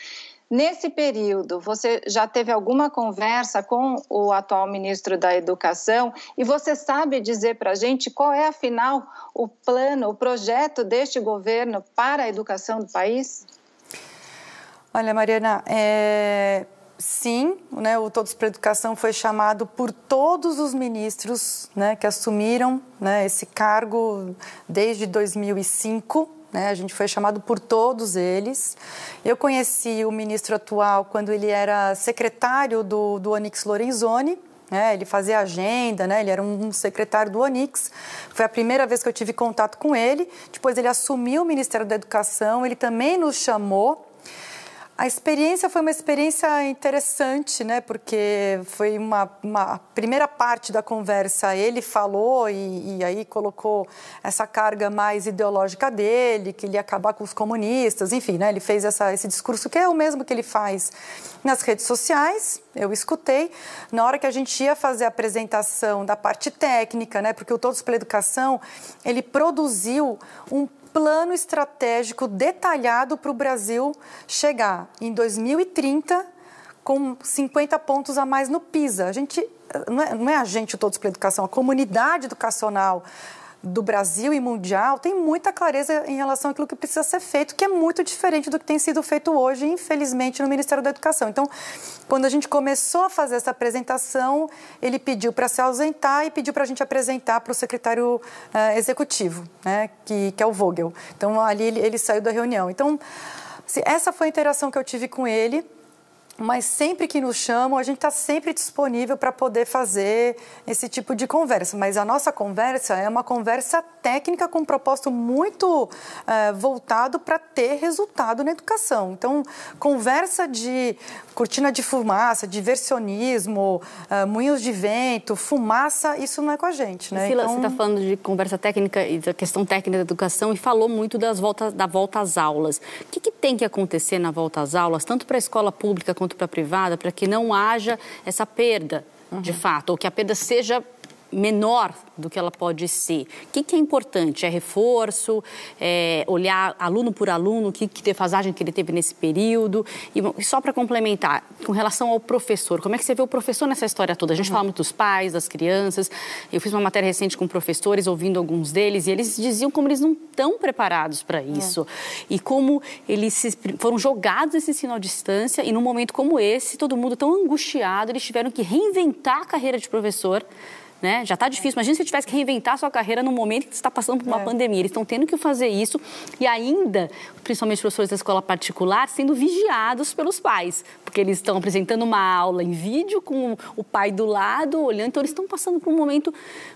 Nesse período, você já teve alguma conversa com o atual ministro da Educação e você sabe dizer para a gente qual é, afinal, o plano, o projeto deste governo para a educação do país? Olha, Mariana, é... sim, né, o Todos para a Educação foi chamado por todos os ministros né, que assumiram né, esse cargo desde 2005 né? A gente foi chamado por todos eles. Eu conheci o ministro atual quando ele era secretário do, do Onyx Lorenzoni, né? Ele fazia agenda, né? Ele era um secretário do Onix. Foi a primeira vez que eu tive contato com ele. Depois ele assumiu o Ministério da Educação. Ele também nos chamou a experiência foi uma experiência interessante, né? Porque foi uma, uma primeira parte da conversa. Ele falou e, e, aí colocou essa carga mais ideológica dele, que ele ia acabar com os comunistas, enfim, né? Ele fez essa, esse discurso que é o mesmo que ele faz nas redes sociais. Eu escutei. Na hora que a gente ia fazer a apresentação da parte técnica, né? Porque o Todos pela Educação ele produziu um plano estratégico detalhado para o Brasil chegar em 2030 com 50 pontos a mais no PISA. A gente não é, não é a gente todos pela educação, a comunidade educacional do Brasil e mundial tem muita clareza em relação àquilo que precisa ser feito, que é muito diferente do que tem sido feito hoje, infelizmente, no Ministério da Educação. Então, quando a gente começou a fazer essa apresentação, ele pediu para se ausentar e pediu para a gente apresentar para o secretário uh, executivo, né, que, que é o Vogel. Então, ali ele, ele saiu da reunião. Então, essa foi a interação que eu tive com ele mas sempre que nos chamam, a gente está sempre disponível para poder fazer esse tipo de conversa. Mas a nossa conversa é uma conversa técnica com um propósito muito é, voltado para ter resultado na educação. Então, conversa de cortina de fumaça, diversionismo, uh, moinhos de vento, fumaça, isso não é com a gente, né? Sila, então... você está falando de conversa técnica e da questão técnica da educação e falou muito das voltas, da volta às aulas. O que, que tem que acontecer na volta às aulas, tanto para a escola pública quanto para a privada, para que não haja essa perda, uhum. de fato, ou que a perda seja menor do que ela pode ser. O que, que é importante? É reforço, é olhar aluno por aluno, que, que defasagem que ele teve nesse período. E só para complementar, com relação ao professor, como é que você vê o professor nessa história toda? A gente uhum. fala muito dos pais, das crianças. Eu fiz uma matéria recente com professores, ouvindo alguns deles, e eles diziam como eles não estão preparados para isso. É. E como eles se, foram jogados esse ensino à distância, e num momento como esse, todo mundo tão angustiado, eles tiveram que reinventar a carreira de professor né? Já está difícil. Imagina se você tivesse que reinventar a sua carreira no momento que você está passando por uma é. pandemia. Eles estão tendo que fazer isso e ainda, principalmente os professores da escola particular, sendo vigiados pelos pais, porque eles estão apresentando uma aula em vídeo com o pai do lado, olhando. Então, eles estão passando por um momento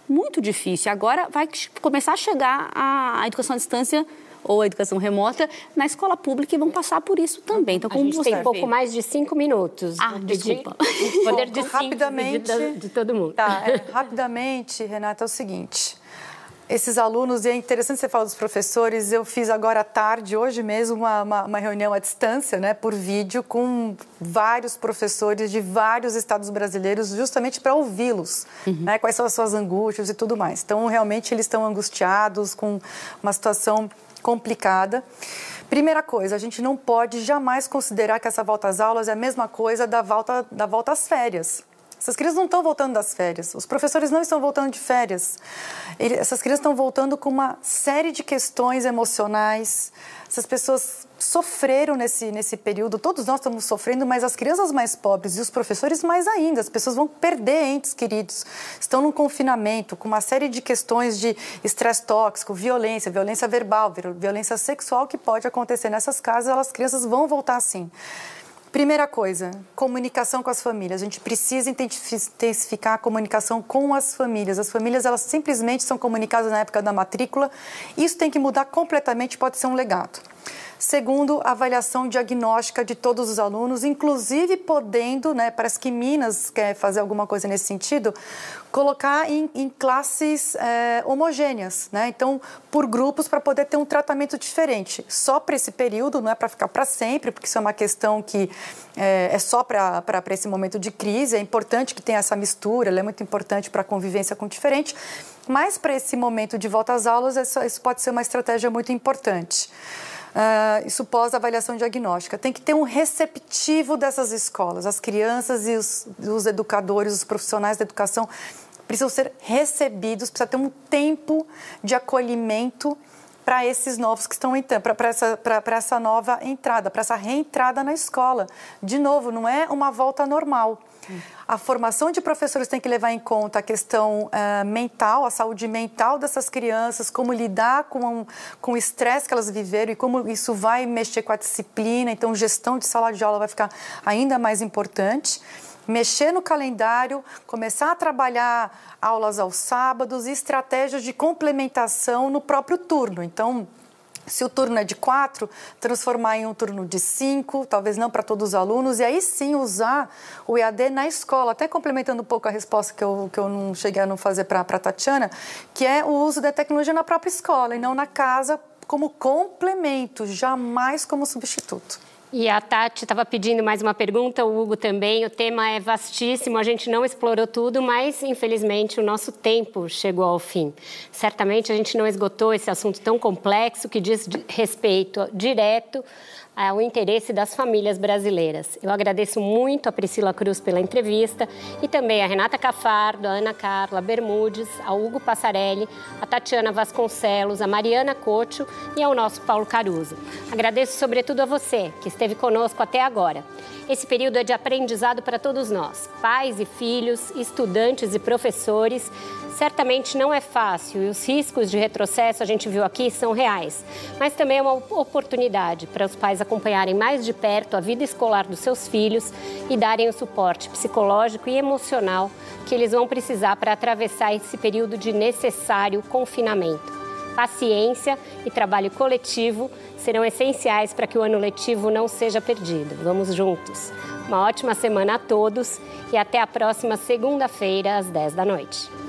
muito difícil. Agora vai começar a chegar a educação à distância ou a educação remota na escola pública e vão passar por isso também. Então, como a gente tem pouco mais de cinco minutos. Ah, desculpa. Poder de rapidamente de, de, todo mundo. Tá, é, rapidamente, Renata, é o seguinte. Esses alunos, e é interessante você falar dos professores, eu fiz agora à tarde, hoje mesmo, uma, uma, uma reunião à distância, né, por vídeo, com vários professores de vários estados brasileiros, justamente para ouvi-los, uhum. né, quais são as suas angústias e tudo mais. Então, realmente, eles estão angustiados, com uma situação complicada. Primeira coisa, a gente não pode jamais considerar que essa volta às aulas é a mesma coisa da volta, da volta às férias. Essas crianças não estão voltando das férias, os professores não estão voltando de férias. Essas crianças estão voltando com uma série de questões emocionais. Essas pessoas sofreram nesse, nesse período, todos nós estamos sofrendo, mas as crianças mais pobres e os professores mais ainda. As pessoas vão perder entes queridos, estão num confinamento com uma série de questões de estresse tóxico, violência, violência verbal, violência sexual que pode acontecer nessas casas, as crianças vão voltar assim. Primeira coisa, comunicação com as famílias. A gente precisa intensificar a comunicação com as famílias. As famílias, elas simplesmente são comunicadas na época da matrícula. Isso tem que mudar completamente, pode ser um legado. Segundo, avaliação diagnóstica de todos os alunos, inclusive podendo, né, parece que Minas quer fazer alguma coisa nesse sentido, colocar em, em classes é, homogêneas, né? Então, por grupos para poder ter um tratamento diferente. Só para esse período, não é para ficar para sempre, porque isso é uma questão que é, é só para esse momento de crise. É importante que tenha essa mistura, ela é muito importante para a convivência com o diferente. Mas para esse momento de volta às aulas, isso pode ser uma estratégia muito importante. Uh, isso pós-avaliação diagnóstica. Tem que ter um receptivo dessas escolas. As crianças e os, os educadores, os profissionais da educação precisam ser recebidos, precisa ter um tempo de acolhimento para esses novos que estão entrando, para essa, essa nova entrada, para essa reentrada na escola. De novo, não é uma volta normal. A formação de professores tem que levar em conta a questão uh, mental, a saúde mental dessas crianças, como lidar com, com o estresse que elas viveram e como isso vai mexer com a disciplina. Então, gestão de sala de aula vai ficar ainda mais importante mexer no calendário, começar a trabalhar aulas aos sábados e estratégias de complementação no próprio turno. Então, se o turno é de quatro, transformar em um turno de cinco, talvez não para todos os alunos, e aí sim usar o EAD na escola, até complementando um pouco a resposta que eu, que eu não cheguei a não fazer para a Tatiana, que é o uso da tecnologia na própria escola e não na casa como complemento, jamais como substituto. E a Tati estava pedindo mais uma pergunta, o Hugo também. O tema é vastíssimo, a gente não explorou tudo, mas infelizmente o nosso tempo chegou ao fim. Certamente a gente não esgotou esse assunto tão complexo que diz respeito direto ao interesse das famílias brasileiras. Eu agradeço muito a Priscila Cruz pela entrevista e também a Renata Cafardo, a Ana Carla Bermudes, ao Hugo Passarelli, a Tatiana Vasconcelos, a Mariana Cocho e ao nosso Paulo Caruso. Agradeço sobretudo a você que esteve conosco até agora. Esse período é de aprendizado para todos nós, pais e filhos, estudantes e professores. Certamente não é fácil e os riscos de retrocesso, a gente viu aqui, são reais. Mas também é uma oportunidade para os pais acompanharem mais de perto a vida escolar dos seus filhos e darem o suporte psicológico e emocional que eles vão precisar para atravessar esse período de necessário confinamento. Paciência e trabalho coletivo serão essenciais para que o ano letivo não seja perdido. Vamos juntos. Uma ótima semana a todos e até a próxima segunda-feira, às 10 da noite.